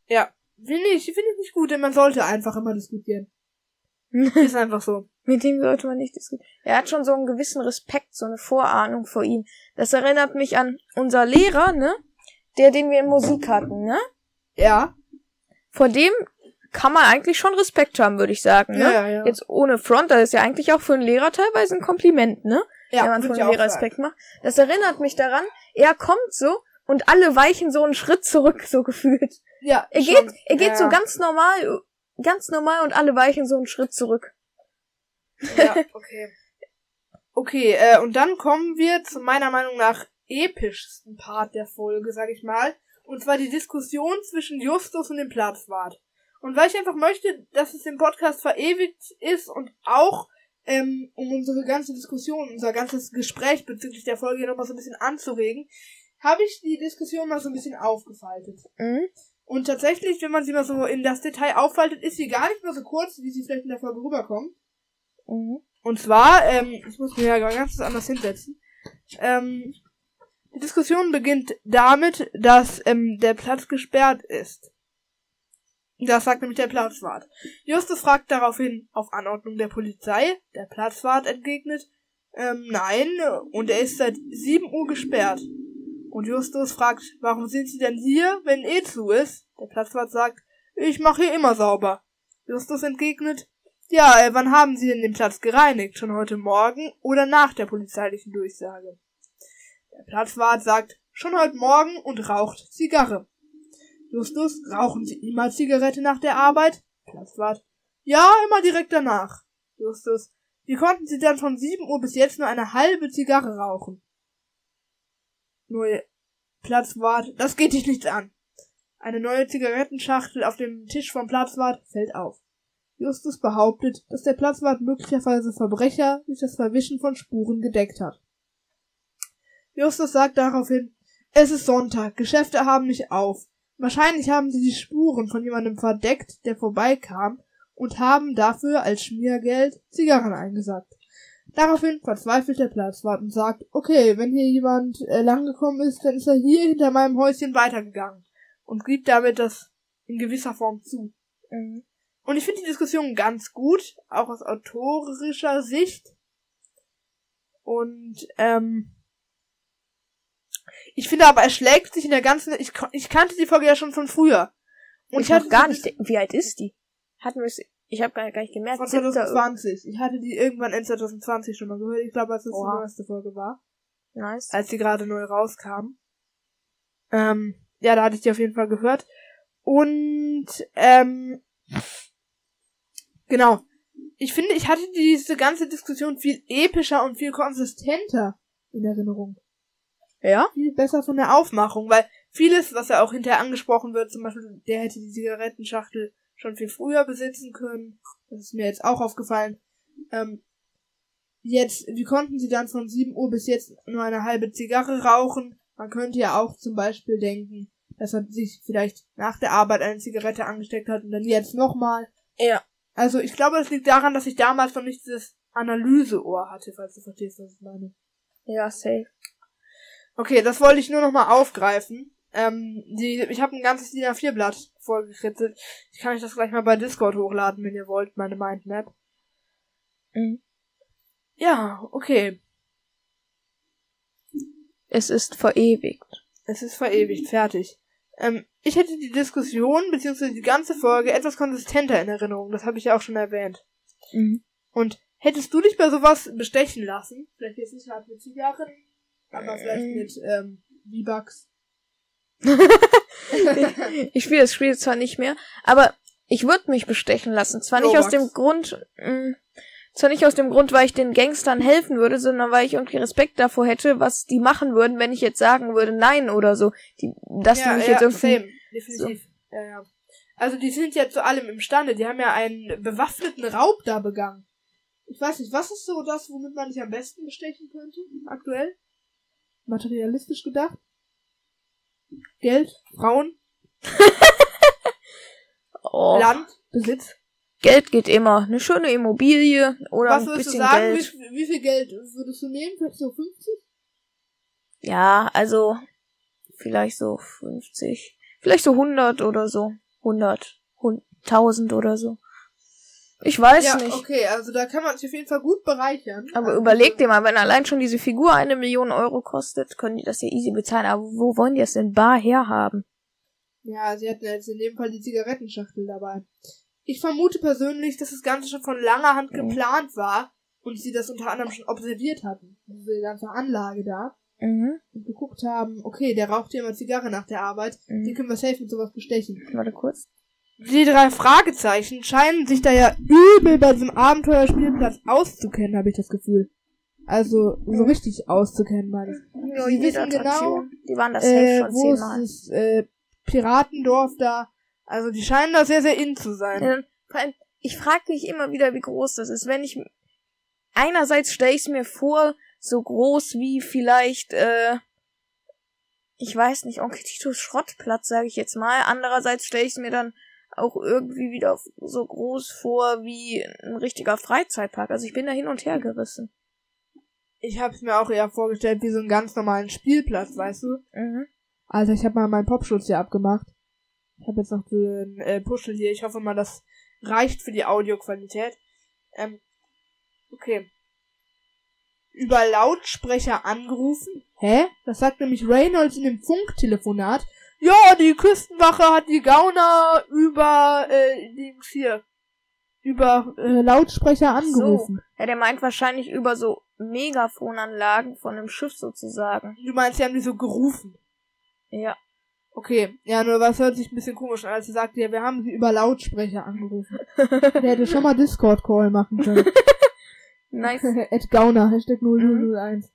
B: Ja. Finde ich, finde ich nicht gut, denn man sollte einfach immer diskutieren. Ist einfach so.
A: Mit dem sollte man nicht diskutieren. Er hat schon so einen gewissen Respekt, so eine Vorahnung vor ihm. Das erinnert mich an unser Lehrer, ne? Der, den wir in Musik hatten, ne?
B: Ja.
A: Vor dem kann man eigentlich schon Respekt haben, würde ich sagen, ne?
B: Ja, ja, ja.
A: Jetzt ohne Front, das ist ja eigentlich auch für einen Lehrer teilweise ein Kompliment, ne?
B: ja,
A: wenn man von Lehrer. Respekt macht. Das erinnert mich daran, er kommt so und alle weichen so einen Schritt zurück, so gefühlt.
B: Ja,
A: Er
B: schon.
A: geht, er geht
B: ja.
A: so ganz normal, ganz normal und alle weichen so einen Schritt zurück.
B: Ja, okay. Okay, äh, und dann kommen wir zu meiner Meinung nach epischsten Part der Folge, sag ich mal. Und zwar die Diskussion zwischen Justus und dem Platzwart. Und weil ich einfach möchte, dass es im Podcast verewigt ist und auch, ähm, um unsere ganze Diskussion, unser ganzes Gespräch bezüglich der Folge hier nochmal so ein bisschen anzuregen, habe ich die Diskussion mal so ein bisschen aufgefaltet.
A: Mhm.
B: Und tatsächlich, wenn man sie mal so in das Detail auffaltet, ist sie gar nicht mehr so kurz, wie sie vielleicht in der Folge rüberkommt.
A: Mhm.
B: Und zwar, ähm, ich muss mir ja ganz anders hinsetzen. Ähm, die Diskussion beginnt damit, dass ähm, der Platz gesperrt ist. Das sagt nämlich der Platzwart. Justus fragt daraufhin auf Anordnung der Polizei. Der Platzwart entgegnet, ähm, nein, und er ist seit 7 Uhr gesperrt. Und Justus fragt, warum sind sie denn hier, wenn eh zu ist? Der Platzwart sagt, ich mache hier immer sauber. Justus entgegnet, ja, äh, wann haben Sie denn den Platz gereinigt? Schon heute Morgen oder nach der polizeilichen Durchsage? Der Platzwart sagt, schon heute Morgen und raucht Zigarre. Justus, rauchen Sie immer Zigarette nach der Arbeit? Platzwart, ja, immer direkt danach. Justus, wie konnten Sie dann von sieben Uhr bis jetzt nur eine halbe Zigarre rauchen? Neue Platzwart, das geht dich nichts an. Eine neue Zigarettenschachtel auf dem Tisch vom Platzwart fällt auf. Justus behauptet, dass der Platzwart möglicherweise Verbrecher durch das Verwischen von Spuren gedeckt hat. Justus sagt daraufhin, es ist Sonntag, Geschäfte haben nicht auf. Wahrscheinlich haben sie die Spuren von jemandem verdeckt, der vorbeikam, und haben dafür als Schmiergeld Zigarren eingesackt. Daraufhin verzweifelt der Platzwart und sagt, okay, wenn hier jemand äh, langgekommen ist, dann ist er hier hinter meinem Häuschen weitergegangen und gibt damit das in gewisser Form zu. Mhm. Und ich finde die Diskussion ganz gut, auch aus autorischer Sicht. Und ähm, ich finde aber, er schlägt sich in der ganzen. Ich, ich kannte die Folge ja schon von früher.
A: Und ich, ich hatte gar nicht. Wie alt ist die? Hatten wir Ich habe gar, gar nicht gemerkt.
B: Von 2020. Ich hatte die irgendwann in 2020 schon mal gehört. Ich glaube, als es Oha. die neueste Folge war.
A: Nice.
B: Als die gerade neu rauskam. Ähm, ja, da hatte ich die auf jeden Fall gehört. Und ähm, Genau. Ich finde, ich hatte diese ganze Diskussion viel epischer und viel konsistenter in Erinnerung.
A: Ja?
B: Viel besser von der Aufmachung, weil vieles, was ja auch hinterher angesprochen wird, zum Beispiel, der hätte die Zigarettenschachtel schon viel früher besitzen können. Das ist mir jetzt auch aufgefallen. Ähm, jetzt, wie konnten sie dann von 7 Uhr bis jetzt nur eine halbe Zigarre rauchen? Man könnte ja auch zum Beispiel denken, dass er sich vielleicht nach der Arbeit eine Zigarette angesteckt hat und dann jetzt nochmal.
A: Ja.
B: Also ich glaube, das liegt daran, dass ich damals noch nicht dieses Analyseohr hatte, falls du verstehst, was ich meine.
A: Ja, safe.
B: Okay, das wollte ich nur noch mal aufgreifen. Ähm, die, ich habe ein ganzes DIN A4-Blatt vorgekritzelt. Ich kann euch das gleich mal bei Discord hochladen, wenn ihr wollt, meine Mindmap. Mhm. Ja, okay.
A: Es ist verewigt.
B: Es ist verewigt, fertig. Ähm, ich hätte die Diskussion bzw. die ganze Folge etwas konsistenter in Erinnerung. Das habe ich ja auch schon erwähnt. Mhm. Und hättest du dich bei sowas bestechen lassen? Vielleicht jetzt nicht gerade mit Zigarren, aber vielleicht ähm. mit ähm, V-Bucks.
A: ich spiele das Spiel zwar nicht mehr, aber ich würde mich bestechen lassen. Zwar nicht aus dem Grund, mh, mm, zwar nicht aus dem Grund, weil ich den Gangstern helfen würde, sondern weil ich irgendwie Respekt davor hätte, was die machen würden, wenn ich jetzt sagen würde, nein oder so. Die, dass ja, die mich ja, jetzt irgendwie. Same.
B: Definitiv. So. Ja, ja. Also die sind ja zu allem imstande. Die haben ja einen bewaffneten Raub da begangen. Ich weiß nicht, was ist so das, womit man sich am besten bestechen könnte, aktuell? Materialistisch gedacht? Geld? Frauen? oh. Land? Besitz?
A: Geld geht immer. Eine schöne Immobilie oder Was ein bisschen du sagen? Geld.
B: Wie, wie, viel Geld würdest du nehmen? Vielleicht so 50?
A: Ja, also vielleicht so 50. Vielleicht so 100 oder so. 100. 1000 oder so. Ich weiß ja, nicht.
B: okay, also da kann man sich auf jeden Fall gut bereichern.
A: Aber also, überleg dir mal, wenn allein schon diese Figur eine Million Euro kostet, können die das ja easy bezahlen. Aber wo wollen die es denn bar herhaben?
B: Ja, sie hatten jetzt in dem Fall die Zigarettenschachtel dabei. Ich vermute persönlich, dass das Ganze schon von langer Hand mhm. geplant war und sie das unter anderem schon observiert hatten. Diese ganze Anlage da. Mhm. Und geguckt haben, okay, der raucht hier immer Zigarre nach der Arbeit, mhm. den können wir safe mit sowas bestechen.
A: Warte kurz.
B: Die drei Fragezeichen scheinen sich da ja übel bei diesem Abenteuerspielplatz auszukennen, habe ich das Gefühl. Also so mhm. richtig auszukennen, meine ich. Ja, Sie wissen genau,
A: die waren das äh, schon
B: wo zehnmal. ist das äh, Piratendorf da also die scheinen da sehr, sehr in zu sein.
A: Ähm, vor allem, ich frage mich immer wieder, wie groß das ist. Wenn ich einerseits stelle ich es mir vor, so groß wie vielleicht, äh, ich weiß nicht, Onkel Titos Schrottplatz, sage ich jetzt mal. Andererseits stelle ich es mir dann auch irgendwie wieder so groß vor wie ein richtiger Freizeitpark. Also ich bin da hin und her gerissen.
B: Ich habe es mir auch eher vorgestellt wie so einen ganz normalen Spielplatz, weißt du? Mhm. Alter, ich habe mal meinen Popschutz hier abgemacht. Ich habe jetzt noch den äh, Puschel hier. Ich hoffe mal, das reicht für die Audioqualität. Ähm, okay. Über Lautsprecher angerufen. Hä? Das sagt nämlich Reynolds in dem Funktelefonat. Ja, die Küstenwache hat die Gauner über, äh, Dings hier, über äh, Lautsprecher angerufen.
A: Ja, der meint wahrscheinlich über so Megafonanlagen von einem Schiff sozusagen.
B: Du meinst, sie haben die so gerufen.
A: Ja.
B: Okay, ja, nur was hört sich ein bisschen komisch an, als er sagt, ja, wir haben sie über Lautsprecher angerufen. Der hätte schon mal Discord-Call machen können.
A: Nice.
B: At Gauner, Hashtag 0001.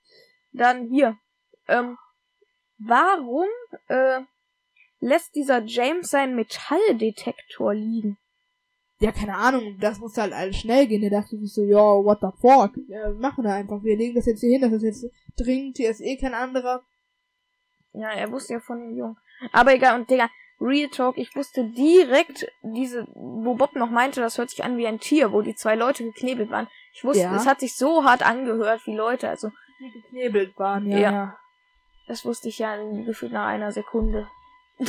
A: Dann hier. Ähm, warum äh, lässt dieser James seinen Metalldetektor liegen?
B: Ja, keine Ahnung, das muss halt alles schnell gehen. Der dachte sich so, ja, what the fuck. Ja, wir machen da einfach. Wir legen das jetzt hier hin, das ist jetzt dringend, hier ist eh kein anderer.
A: Ja, er wusste ja von dem Jungen. Aber egal, und Digga, Real Talk, ich wusste direkt diese, wo Bob noch meinte, das hört sich an wie ein Tier, wo die zwei Leute geknebelt waren. Ich wusste,
B: Ja.
A: es hat sich so hart angehört wie Leute, also
B: Die geknebelt waren, ja.
A: Ja.
B: ja.
A: das wusste ich ja gefühlt nach einer Sekunde.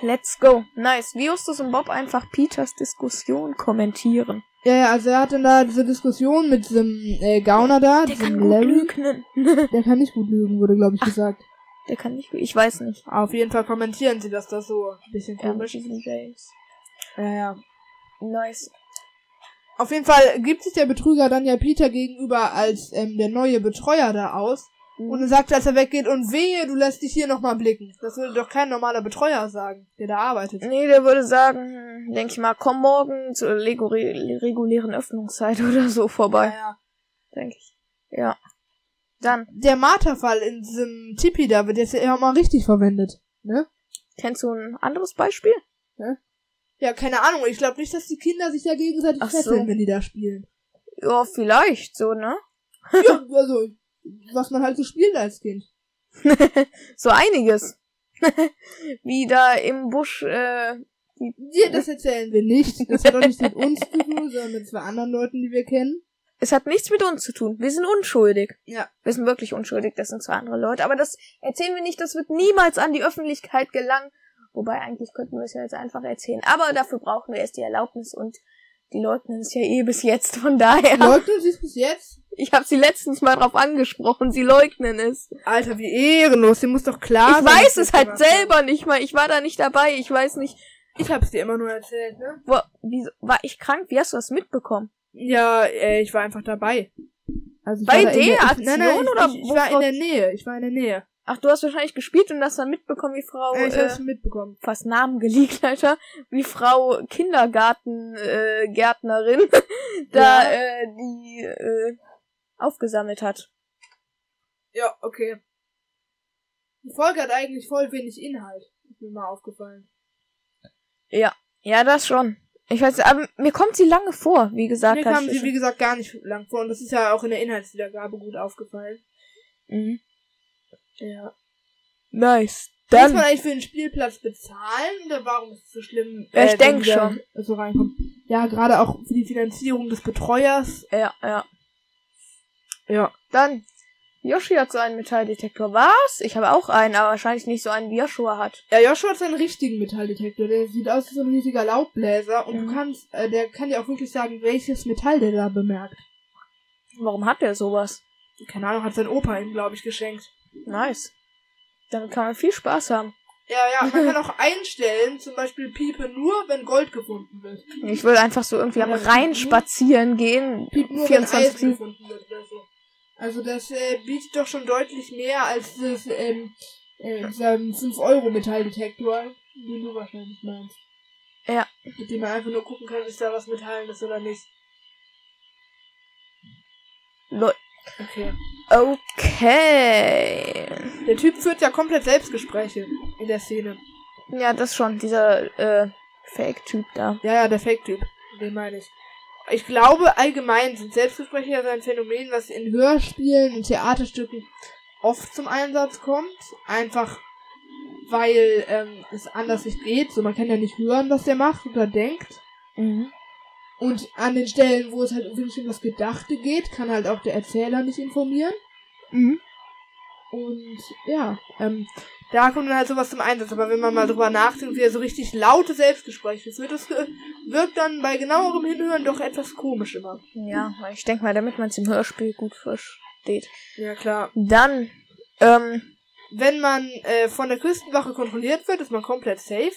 A: Let's go. Nice. Wie Justus und Bob einfach Peters Diskussion kommentieren.
B: Ja, ja, also er hat dann da diese Diskussion mit diesem äh, Gauner da,
A: Der
B: diesem
A: kann gut
B: Larry.
A: lügen.
B: Der kann nicht gut lügen, wurde, glaube ich, gesagt.
A: Der kann nicht gut. Ich weiß nicht.
B: Auf jeden Fall kommentieren sie das da so ein bisschen
A: Ja,
B: komisch.
A: James.
B: Ja, ja.
A: Nice.
B: Auf jeden Fall gibt sich der Betrüger dann ja Peter gegenüber als ähm, der neue Betreuer da aus. Und er sagt, als er weggeht, und wehe, du lässt dich hier nochmal blicken. Das würde doch kein normaler Betreuer sagen, der da arbeitet.
A: Nee, der würde sagen, denke ich mal, komm morgen zur regulären Öffnungszeit oder so vorbei.
B: Ja.
A: Denke ich. Ja. Dann,
B: Der Marterfall in diesem Tipi da wird jetzt ja auch mal richtig verwendet. Ne?
A: kennst du ein anderes Beispiel?
B: Ja, keine Ahnung. Ich glaube nicht, dass die Kinder sich da gegenseitig
A: Ach
B: fesseln,
A: so.
B: wenn die da spielen.
A: Ja, vielleicht, so, ne?
B: ja, also, was man halt so spielt als Kind.
A: So einiges. Wie da im Busch, äh,
B: Dir, das erzählen wir nicht. Das hat auch nichts mit uns zu tun, sondern mit zwei anderen Leuten, die wir kennen.
A: es hat nichts mit uns zu tun. Wir sind unschuldig.
B: Ja.
A: Wir sind wirklich unschuldig, das sind zwei andere Leute. Aber das erzählen wir nicht, das wird niemals an die Öffentlichkeit gelangen. Wobei eigentlich könnten wir es ja jetzt einfach erzählen. Aber dafür brauchen wir erst die Erlaubnis und die leugnen es ja eh bis jetzt. Von daher,
B: Leugnen sie es bis jetzt?
A: ich habe sie letztens mal drauf angesprochen, sie leugnen es.
B: Alter, wie ehrenlos. Dir muss doch klar
A: ich
B: sein.
A: weiß
B: dass
A: es halt selber nicht mal. Ich war da nicht dabei. Ich weiß nicht.
B: Ich hab's dir immer nur erzählt, ne?
A: Wo, wie, war ich krank? Wie hast du das mitbekommen?
B: Ja, äh, ich war einfach dabei. Also ich
A: Bei
B: war
A: der
B: ich,
A: Aktion
B: nein, nein, ich,
A: oder
B: ich, ich war in der Nähe. Ich war in der Nähe.
A: Ach, du hast wahrscheinlich gespielt und hast dann mitbekommen, wie Frau,
B: Ja, ich
A: äh,
B: hab's mitbekommen.
A: fast Namen geleakt, Alter, wie Frau Kindergarten, äh, Gärtnerin da,
B: Ja.
A: äh, die, äh, aufgesammelt hat.
B: Ja, okay. Die Folge hat eigentlich voll wenig Inhalt. Ist mir mal aufgefallen.
A: Ja. Ja, das schon. Ich weiß, aber mir kommt sie lange vor, wie gesagt.
B: Mir kam sie, wie gesagt, gar nicht lang vor. Und das ist ja auch in der Inhaltswiedergabe gut aufgefallen.
A: mhm.
B: Ja.
A: Nice.
B: Muss
A: Dann,
B: man eigentlich für den Spielplatz bezahlen? Oder warum ist es so schlimm?
A: Ja, ich
B: wenn
A: denk
B: die da
A: schon.
B: So reinkommt. Ja, gerade auch für die Finanzierung des Betreuers.
A: ja, ja.
B: Ja.
A: Dann, Yoshi hat so einen Metalldetektor. Was? Ich habe auch einen, aber wahrscheinlich nicht so einen, wie Joshua hat.
B: Ja, Joshua hat seinen richtigen Metalldetektor. Der sieht aus wie so ein riesiger Laubbläser. Und
A: Mhm.
B: du kannst, äh, der kann dir auch wirklich sagen, welches Metall der da bemerkt.
A: Warum hat der sowas?
B: Keine Ahnung, hat sein Opa ihm, glaube ich, geschenkt.
A: Nice. Damit kann man viel Spaß haben.
B: Ja, ja, man kann auch einstellen, zum Beispiel Piepe nur, wenn Gold gefunden wird.
A: Ich will einfach so irgendwie am
B: Oder
A: Rhein spazieren gehen.
B: Piepe nur, wenn
A: 24
B: Eisen gefunden wird oder so. Also das äh, bietet doch schon deutlich mehr als das, ähm, äh, dieser 5-Euro-Metalldetektor, den du wahrscheinlich meinst.
A: Ja.
B: Mit dem man einfach nur gucken kann, ist da was Metallenes oder nicht.
A: Lol.
B: Okay.
A: Okay.
B: Der Typ führt ja komplett Selbstgespräche in der Szene.
A: Ja, das schon, dieser äh, Fake-Typ da.
B: Ja, ja, der Fake-Typ. Den meine ich. Ich glaube, allgemein sind Selbstgespräche ja so ein Phänomen, was in Hörspielen und Theaterstücken oft zum Einsatz kommt. Einfach, weil ähm, es anders nicht geht. So, man kann ja nicht hören, was der macht oder denkt.
A: Mhm.
B: Und an den Stellen, wo es halt wirklich um das Gedachte geht, kann halt auch der Erzähler nicht informieren.
A: Mhm.
B: Und ja, ähm, Da kommt dann halt sowas zum Einsatz. Aber wenn man mal drüber nachdenkt, wie er so richtig laute Selbstgespräche führt, das äh, wirkt dann bei genauerem Hinhören doch etwas komisch immer.
A: Ja, weil ich denke mal, damit man es im Hörspiel gut versteht.
B: Ja, klar.
A: Dann, ähm,
B: Wenn man äh, von der Küstenwache kontrolliert wird, ist man komplett safe.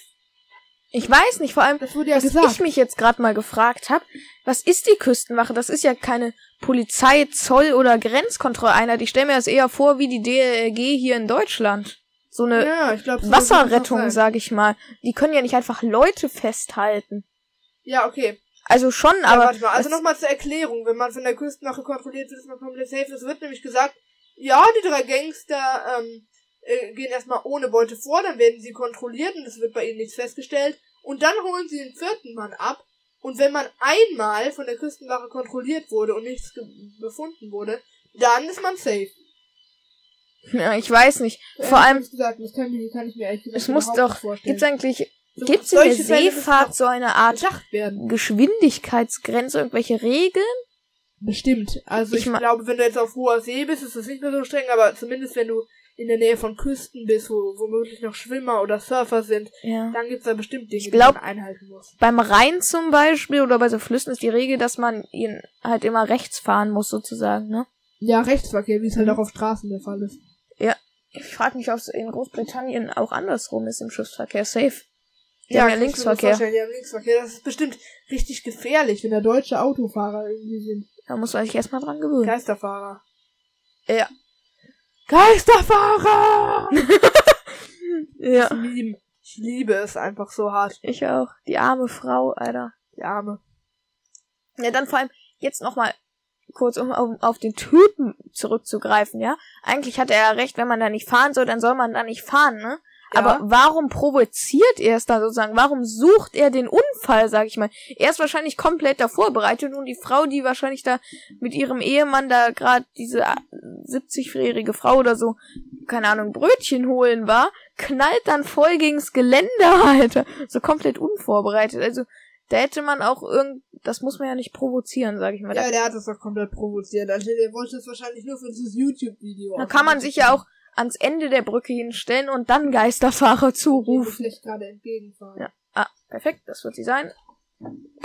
A: Ich weiß nicht, vor allem,
B: Das wurde ja
A: was
B: gesagt.
A: ich mich jetzt gerade mal gefragt habe, was ist die Küstenwache? Das ist ja keine Polizei, Zoll oder Grenzkontrolleinheit. Ich stelle mir das eher vor wie die DLRG hier in Deutschland. So eine
B: ja, ich glaube,
A: Wasserrettung, sag ich mal. Die können ja nicht einfach Leute festhalten.
B: Ja, okay.
A: Also schon,
B: Ja,
A: aber
B: warte mal, also nochmal zur Erklärung. Wenn man von der Küstenwache kontrolliert wird, ist man komplett safe. Es wird nämlich gesagt, ja, die drei Gangster ähm, äh, gehen erstmal ohne Beute vor, dann werden sie kontrolliert und es wird bei ihnen nichts festgestellt. Und dann holen sie den vierten Mann ab. Und wenn man einmal von der Küstenwache kontrolliert wurde und nichts befunden wurde, dann ist man safe.
A: ja, ich weiß nicht. Vor
B: Ehrlich
A: allem,
B: gesagt, das kann, mir, kann ich mir gesagt
A: es muss doch,
B: vorstellen.
A: gibt's eigentlich,
B: So-
A: gibt's in der Seefahrt so eine Art. Geschwindigkeitsgrenze, irgendwelche Regeln?
B: Bestimmt. Also
A: Ich
B: ich, glaube, wenn du jetzt auf hoher See bist, ist das nicht mehr so streng, aber zumindest wenn du in der Nähe von Küsten bist, wo womöglich noch Schwimmer oder Surfer sind,
A: Ja.
B: dann gibt's da bestimmt Dinge,
A: glaub-
B: die man einhalten muss.
A: Beim Rhein zum Beispiel oder bei so Flüssen ist die Regel, dass man ihn halt immer rechts fahren muss, sozusagen, ne?
B: Ja, Rechtsverkehr, wie es halt
A: Mhm.
B: auch auf Straßen der Fall ist.
A: Ich frage mich, ob es in Großbritannien auch andersrum ist im Schiffsverkehr. Safe. Die
B: ja,
A: haben ja Linksverkehr.
B: Die haben Linksverkehr. Das ist bestimmt richtig gefährlich, wenn da deutsche Autofahrer irgendwie sind.
A: Da muss man sich erstmal dran gewöhnen.
B: Geisterfahrer.
A: Ja.
B: Geisterfahrer!
A: Ja.
B: Ich liebe, ich liebe es einfach so hart.
A: Ich auch. Die arme Frau, Alter.
B: Die Arme.
A: Ja, dann vor allem jetzt nochmal kurz, um auf, auf den Typen zurückzugreifen, ja. Eigentlich hat er ja recht, wenn man da nicht fahren soll, dann soll man da nicht fahren, ne?
B: Ja.
A: Aber warum provoziert er es da sozusagen? Warum sucht er den Unfall, sag ich mal? Er ist wahrscheinlich komplett da vorbereitet und die Frau, die wahrscheinlich da mit ihrem Ehemann da gerade diese 70-jährige Frau oder so, keine Ahnung, Brötchen holen war, knallt dann voll gegens Geländer, Alter. So komplett unvorbereitet. Also, da hätte man auch irgend, das muss man ja nicht provozieren, sag ich mal.
B: Ja, der hat das doch komplett provoziert. Also der wollte das wahrscheinlich nur für dieses YouTube-Video.
A: da kann man sich ja auch ans Ende der Brücke hinstellen und dann Geisterfahrer
B: rufen.
A: zurufen.
B: vielleicht gerade entgegenfahren.
A: Ja. Ah, perfekt, das wird sie sein.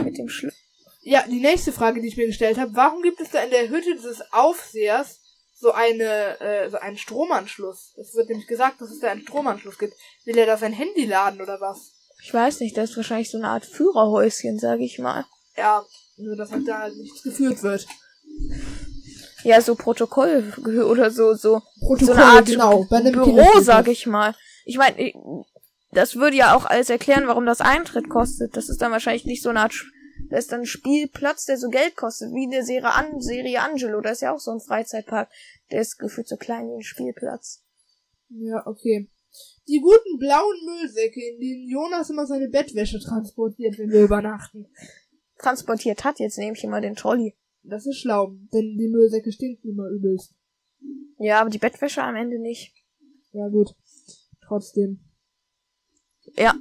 A: Mit dem Schlüssel.
B: Ja, die nächste Frage, die ich mir gestellt habe, warum gibt es da in der Hütte des Aufsehers so eine äh, so einen Stromanschluss? Es wird nämlich gesagt, dass es da einen Stromanschluss gibt. Will er da sein Handy laden oder was?
A: Ich weiß nicht, das ist wahrscheinlich so eine Art Führerhäuschen, sag ich mal.
B: Ja, nur dass halt da halt nichts geführt wird.
A: Ja, so Protokoll oder so, so, so
B: Protokoll,
A: eine Art
B: genau. Bei einem
A: Büro, sag ich mal. Ich meine, das würde ja auch alles erklären, warum das Eintritt kostet. Das ist dann wahrscheinlich nicht so eine Art, das ist dann ein Spielplatz, der so Geld kostet, wie der Serie, An Serie Angelo. Da ist ja auch so ein Freizeitpark. Der ist gefühlt so klein wie ein Spielplatz.
B: Ja, okay. Die guten blauen Müllsäcke, in denen Jonas immer seine Bettwäsche transportiert, wenn wir übernachten.
A: Transportiert hat, jetzt nehme ich immer den Trolley.
B: Das ist schlau, denn die Müllsäcke stinken immer übelst.
A: Ja, aber die Bettwäsche am Ende nicht.
B: Ja, gut. Trotzdem.
A: Ja.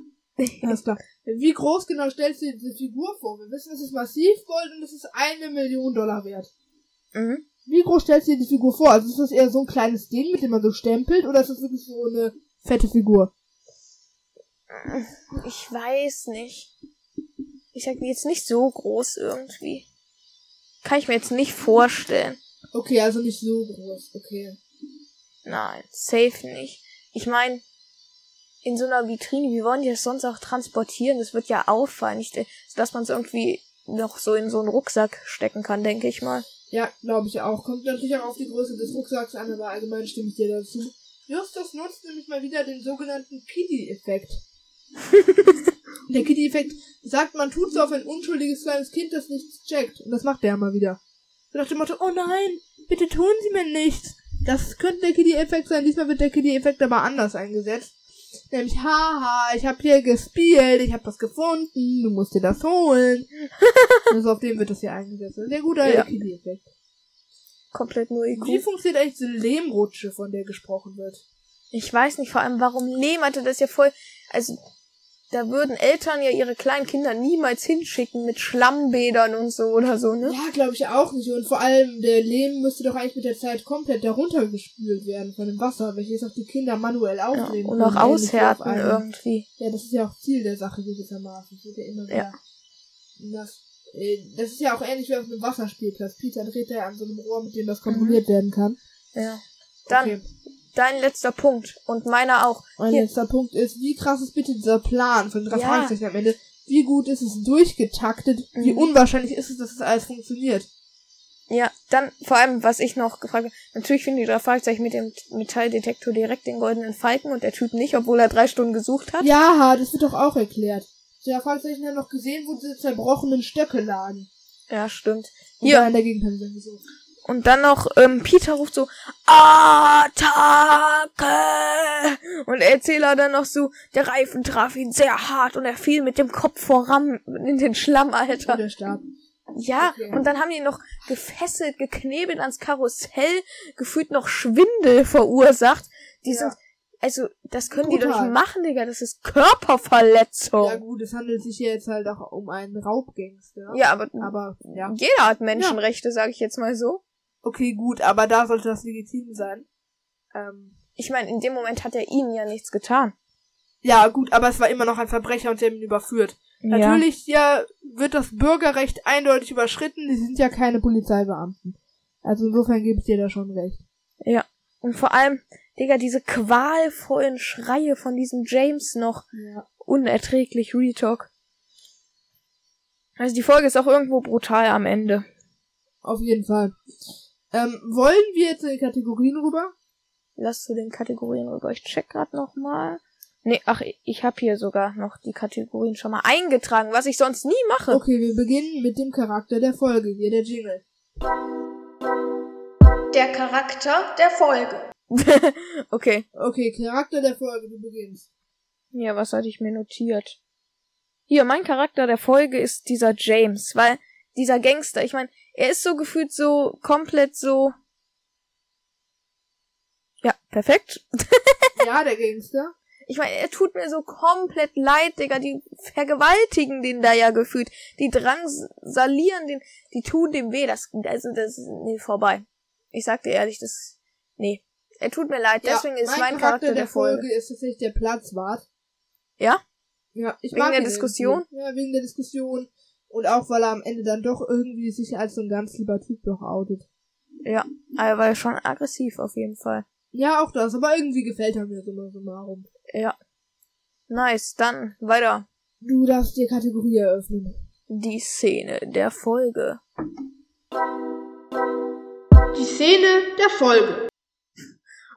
B: Alles klar. Wie groß genau stellst du dir diese Figur vor? Wir wissen, es ist Massivgold und es ist eine Million Dollar wert.
A: Mhm.
B: Wie groß stellst du dir die Figur vor? Also ist das eher so ein kleines Ding, mit dem man so stempelt, oder ist das wirklich so eine fette Figur?
A: Ich weiß nicht. Ich sag jetzt nicht so groß irgendwie. Kann ich mir jetzt nicht vorstellen.
B: Okay, also nicht so groß. Okay.
A: Nein, safe nicht. Ich meine, in so einer Vitrine, wie wollen die das sonst auch transportieren? Das wird ja auffallen, nicht, dass man es irgendwie noch so in so einen Rucksack stecken kann, denke ich mal.
B: Ja, glaube ich auch. Kommt natürlich auch auf die Größe des Rucksacks an, aber allgemein stimme ich dir dazu. Justus nutzt nämlich mal wieder den sogenannten Kitty-Effekt. Der Kitty-Effekt sagt, man tut so auf ein unschuldiges kleines Kind, das nichts checkt. Und das macht der mal wieder. So nach dem Motto, oh nein, bitte tun Sie mir nichts. Das könnte der Kitty-Effekt sein. Diesmal wird der Kitty-Effekt aber anders eingesetzt. Nämlich, haha, ich habe hier gespielt, ich habe was gefunden, du musst dir das holen. also auf dem wird das hier eingesetzt. Sehr guter
A: Ja.
B: Kitty-Effekt.
A: Komplett nur IQ.
B: Wie funktioniert eigentlich diese Lehmrutsche, von der gesprochen wird?
A: Ich weiß nicht vor allem, warum Lehm hatte das ja voll. Also, da würden Eltern ja ihre kleinen Kinder niemals hinschicken mit Schlammbädern und so oder so, ne?
B: Ja, glaube ich auch nicht. Und vor allem, der Lehm müsste doch eigentlich mit der Zeit komplett darunter gespült werden von dem Wasser, welches auch die Kinder manuell
A: Ja,
B: aufnehmen
A: und auch aushärten irgendwie.
B: Ja, das ist ja auch Ziel der Sache gewissermaßen. Es wird ja immer
A: Ja.
B: Das, äh, das ist ja auch ähnlich wie auf einem Wasserspielplatz. Peter dreht da ja an so einem Rohr, mit dem das kontrolliert werden kann.
A: Ja. Dann
B: Okay.
A: Dein letzter Punkt und meiner auch.
B: Mein
A: Hier.
B: letzter Punkt ist, wie krass ist bitte dieser Plan von drei
A: Ja.
B: Fragezeichen am Ende? Wie gut ist es durchgetaktet? Wie
A: Mhm.
B: unwahrscheinlich ist es, dass das alles funktioniert?
A: Ja, dann vor allem, was ich noch gefragt habe, natürlich finden die drei Fragezeichen mit dem Metalldetektor direkt den goldenen Falken und der Typ nicht, obwohl er drei Stunden gesucht hat.
B: Ja, das wird doch auch erklärt. Die drei Fragezeichen haben noch gesehen, wo diese zerbrochenen Stöcke lagen.
A: Ja, stimmt.
B: Und
A: Hier.
B: da in der gesucht.
A: Und dann noch, ähm, Peter ruft so, Attacke! Und der Erzähler dann noch so, der Reifen traf ihn sehr hart und er fiel mit dem Kopf voran in den Schlamm, Alter. Ja,
B: Okay.
A: und dann haben die ihn noch gefesselt, geknebelt ans Karussell, gefühlt noch Schwindel verursacht. Die
B: Ja.
A: sind, also, das können die doch nicht machen, Digga, das ist Körperverletzung.
B: Ja gut, es handelt sich hier jetzt halt auch um einen Raubgangster.
A: Ja, aber,
B: Aber, ja.
A: jeder hat Menschenrechte, sage ich jetzt mal so.
B: Okay, gut, aber da sollte das legitim sein. Ähm,
A: Ich meine, in dem Moment hat er ihnen ja nichts getan.
B: ja, gut, aber es war immer noch ein Verbrecher und sie haben ihn überführt. Natürlich ja, wird das Bürgerrecht eindeutig überschritten. Die sind ja keine Polizeibeamten. Also insofern gebe ich dir da schon recht.
A: Ja. Und vor allem, Digga, diese qualvollen Schreie von diesem James noch.
B: Ja.
A: Unerträglich, Retalk. Also die Folge ist auch irgendwo brutal am Ende.
B: Auf jeden Fall. Ähm, wollen wir jetzt in die Kategorien rüber?
A: Lass zu den Kategorien rüber. Ich check grad noch mal. Nee, ach, ich habe hier sogar noch die Kategorien schon mal eingetragen, was ich sonst nie mache.
B: Okay, wir beginnen mit dem Charakter der Folge. Hier der Jingle.
A: Der Charakter der Folge. okay.
B: Okay, Charakter der Folge, du beginnst.
A: Ja, was hatte ich mir notiert? Hier, mein Charakter der Folge ist dieser James, weil dieser Gangster, ich meine, er ist so gefühlt so komplett so. Ja, perfekt.
B: Ja, der Gangster.
A: Ich meine, er tut mir so komplett leid, Digga. Die vergewaltigen den da ja gefühlt. Die drangsalieren den, die tun dem weh. Das, also, das ist, nee, vorbei. Ich sag dir ehrlich, das, nee. Er tut mir leid, deswegen ist mein Charakter der Folge.
B: ist tatsächlich der Platzwart.
A: Ja?
B: Ja, ich
A: Wegen
B: mag
A: der Diskussion?
B: irgendwie. Ja, wegen der Diskussion. Und auch, weil er am Ende dann doch irgendwie sich als so ein ganz lieber Typ doch outet.
A: Ja, er war schon aggressiv auf jeden Fall.
B: Ja, auch das, aber irgendwie gefällt er mir summa summarum.
A: Ja. Nice, dann weiter.
B: Du darfst dir Kategorie eröffnen.
A: Die Szene der Folge.
B: Die Szene der Folge.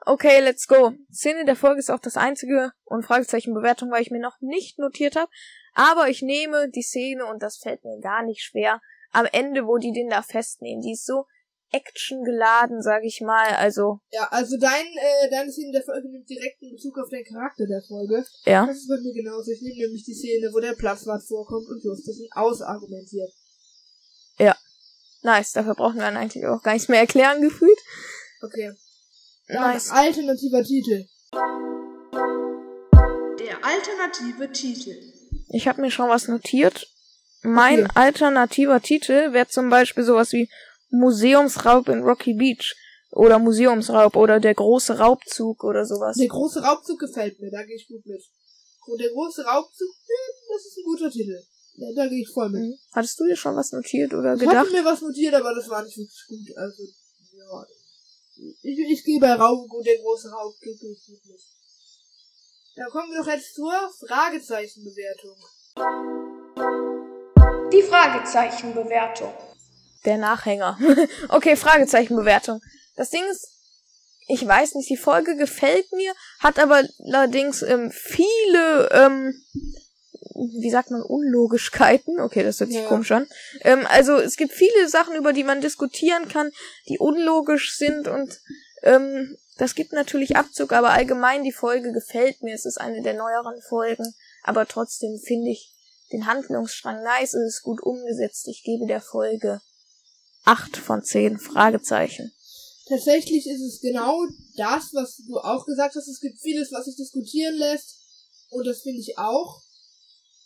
A: Okay, let's go. Szene der Folge ist auch das einzige und Fragezeichen Bewertung, weil ich mir noch nicht notiert habe. Aber ich nehme die Szene und das fällt mir gar nicht schwer. Am Ende, wo die den da festnehmen, die ist so actiongeladen, sag ich mal. Also,
B: Ja, also dein, äh, deine Szene der Folge nimmt direkten Bezug auf den Charakter der Folge.
A: ja.
B: Das ist bei mir genauso. Ich nehme nämlich die Szene, wo der Platzwart vorkommt und Justus ihn ausargumentiert.
A: Nice. Dafür brauchen wir dann eigentlich auch gar nichts mehr erklären, gefühlt.
B: Okay. Dann
A: Nice.
B: alternativer Titel.
C: Der alternative Titel.
A: Ich habe mir schon was notiert. Mein
B: Okay.
A: alternativer Titel wäre zum Beispiel sowas wie Museumsraub in Rocky Beach. Oder Museumsraub oder der große Raubzug oder sowas.
B: Der große Raubzug gefällt mir, da gehe ich gut mit. Und der große Raubzug, äh, das ist ein guter Titel. Ja, da gehe ich voll mit.
A: Mhm. Hattest du dir schon was notiert oder
B: Ich
A: gedacht?
B: hatte mir was notiert, aber das war nicht wirklich gut. Also, ja. Ich, ich gehe bei Raubzug, der große Raubzug, gehe ich gut mit. Dann kommen wir doch jetzt zur Fragezeichenbewertung.
C: Die Fragezeichenbewertung.
A: Der Nachhänger. okay, Fragezeichenbewertung. Das Ding ist, ich weiß nicht, die Folge gefällt mir, hat aber allerdings ähm, viele, ähm, wie sagt man, Unlogischkeiten. Okay, das hört sich
B: Ja.
A: komisch an. Ähm, also es gibt viele Sachen, über die man diskutieren kann, die unlogisch sind und ähm, das gibt natürlich Abzug, aber allgemein die Folge gefällt mir. Es ist eine der neueren Folgen, aber trotzdem finde ich den Handlungsstrang nice, es ist gut umgesetzt. Ich gebe der Folge acht von zehn Fragezeichen.
B: Tatsächlich ist es genau das, was du auch gesagt hast. Es gibt vieles, was sich diskutieren lässt. Und das finde ich auch.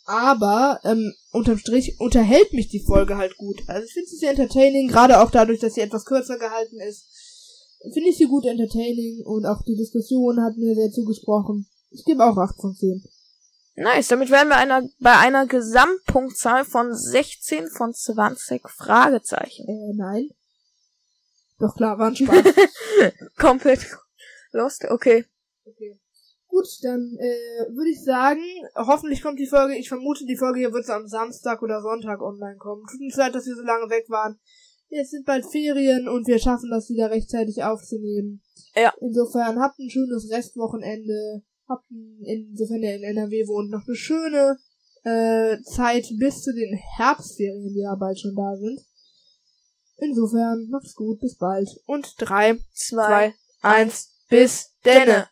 B: Aber, ähm, unterm Strich unterhält mich die Folge halt gut. Also ich finde sie sehr entertaining, gerade auch dadurch, dass sie etwas kürzer gehalten ist. Finde ich sie gut entertaining und auch die Diskussion hat mir sehr zugesprochen. Ich gebe auch 8 von 10.
A: Nice, damit wären wir einer, bei einer Gesamtpunktzahl von 16 von 20 Fragezeichen.
B: Äh, nein. Doch klar, war ein Spaß.
A: Komplett lost, okay.
B: okay. Gut, dann äh, würde ich sagen, hoffentlich kommt die Folge, ich vermute, die Folge hier wird so am Samstag oder Sonntag online kommen. Tut uns leid, dass wir so lange weg waren. Jetzt sind bald Ferien und wir schaffen das wieder rechtzeitig aufzunehmen.
A: Ja.
B: Insofern habt ein schönes Restwochenende. Habt ein, insofern ihr in NRW wohnt, noch eine schöne äh, Zeit bis zu den Herbstferien, die ja bald schon da sind. Insofern, macht's gut, bis bald. Und drei, zwei, eins, bis denne.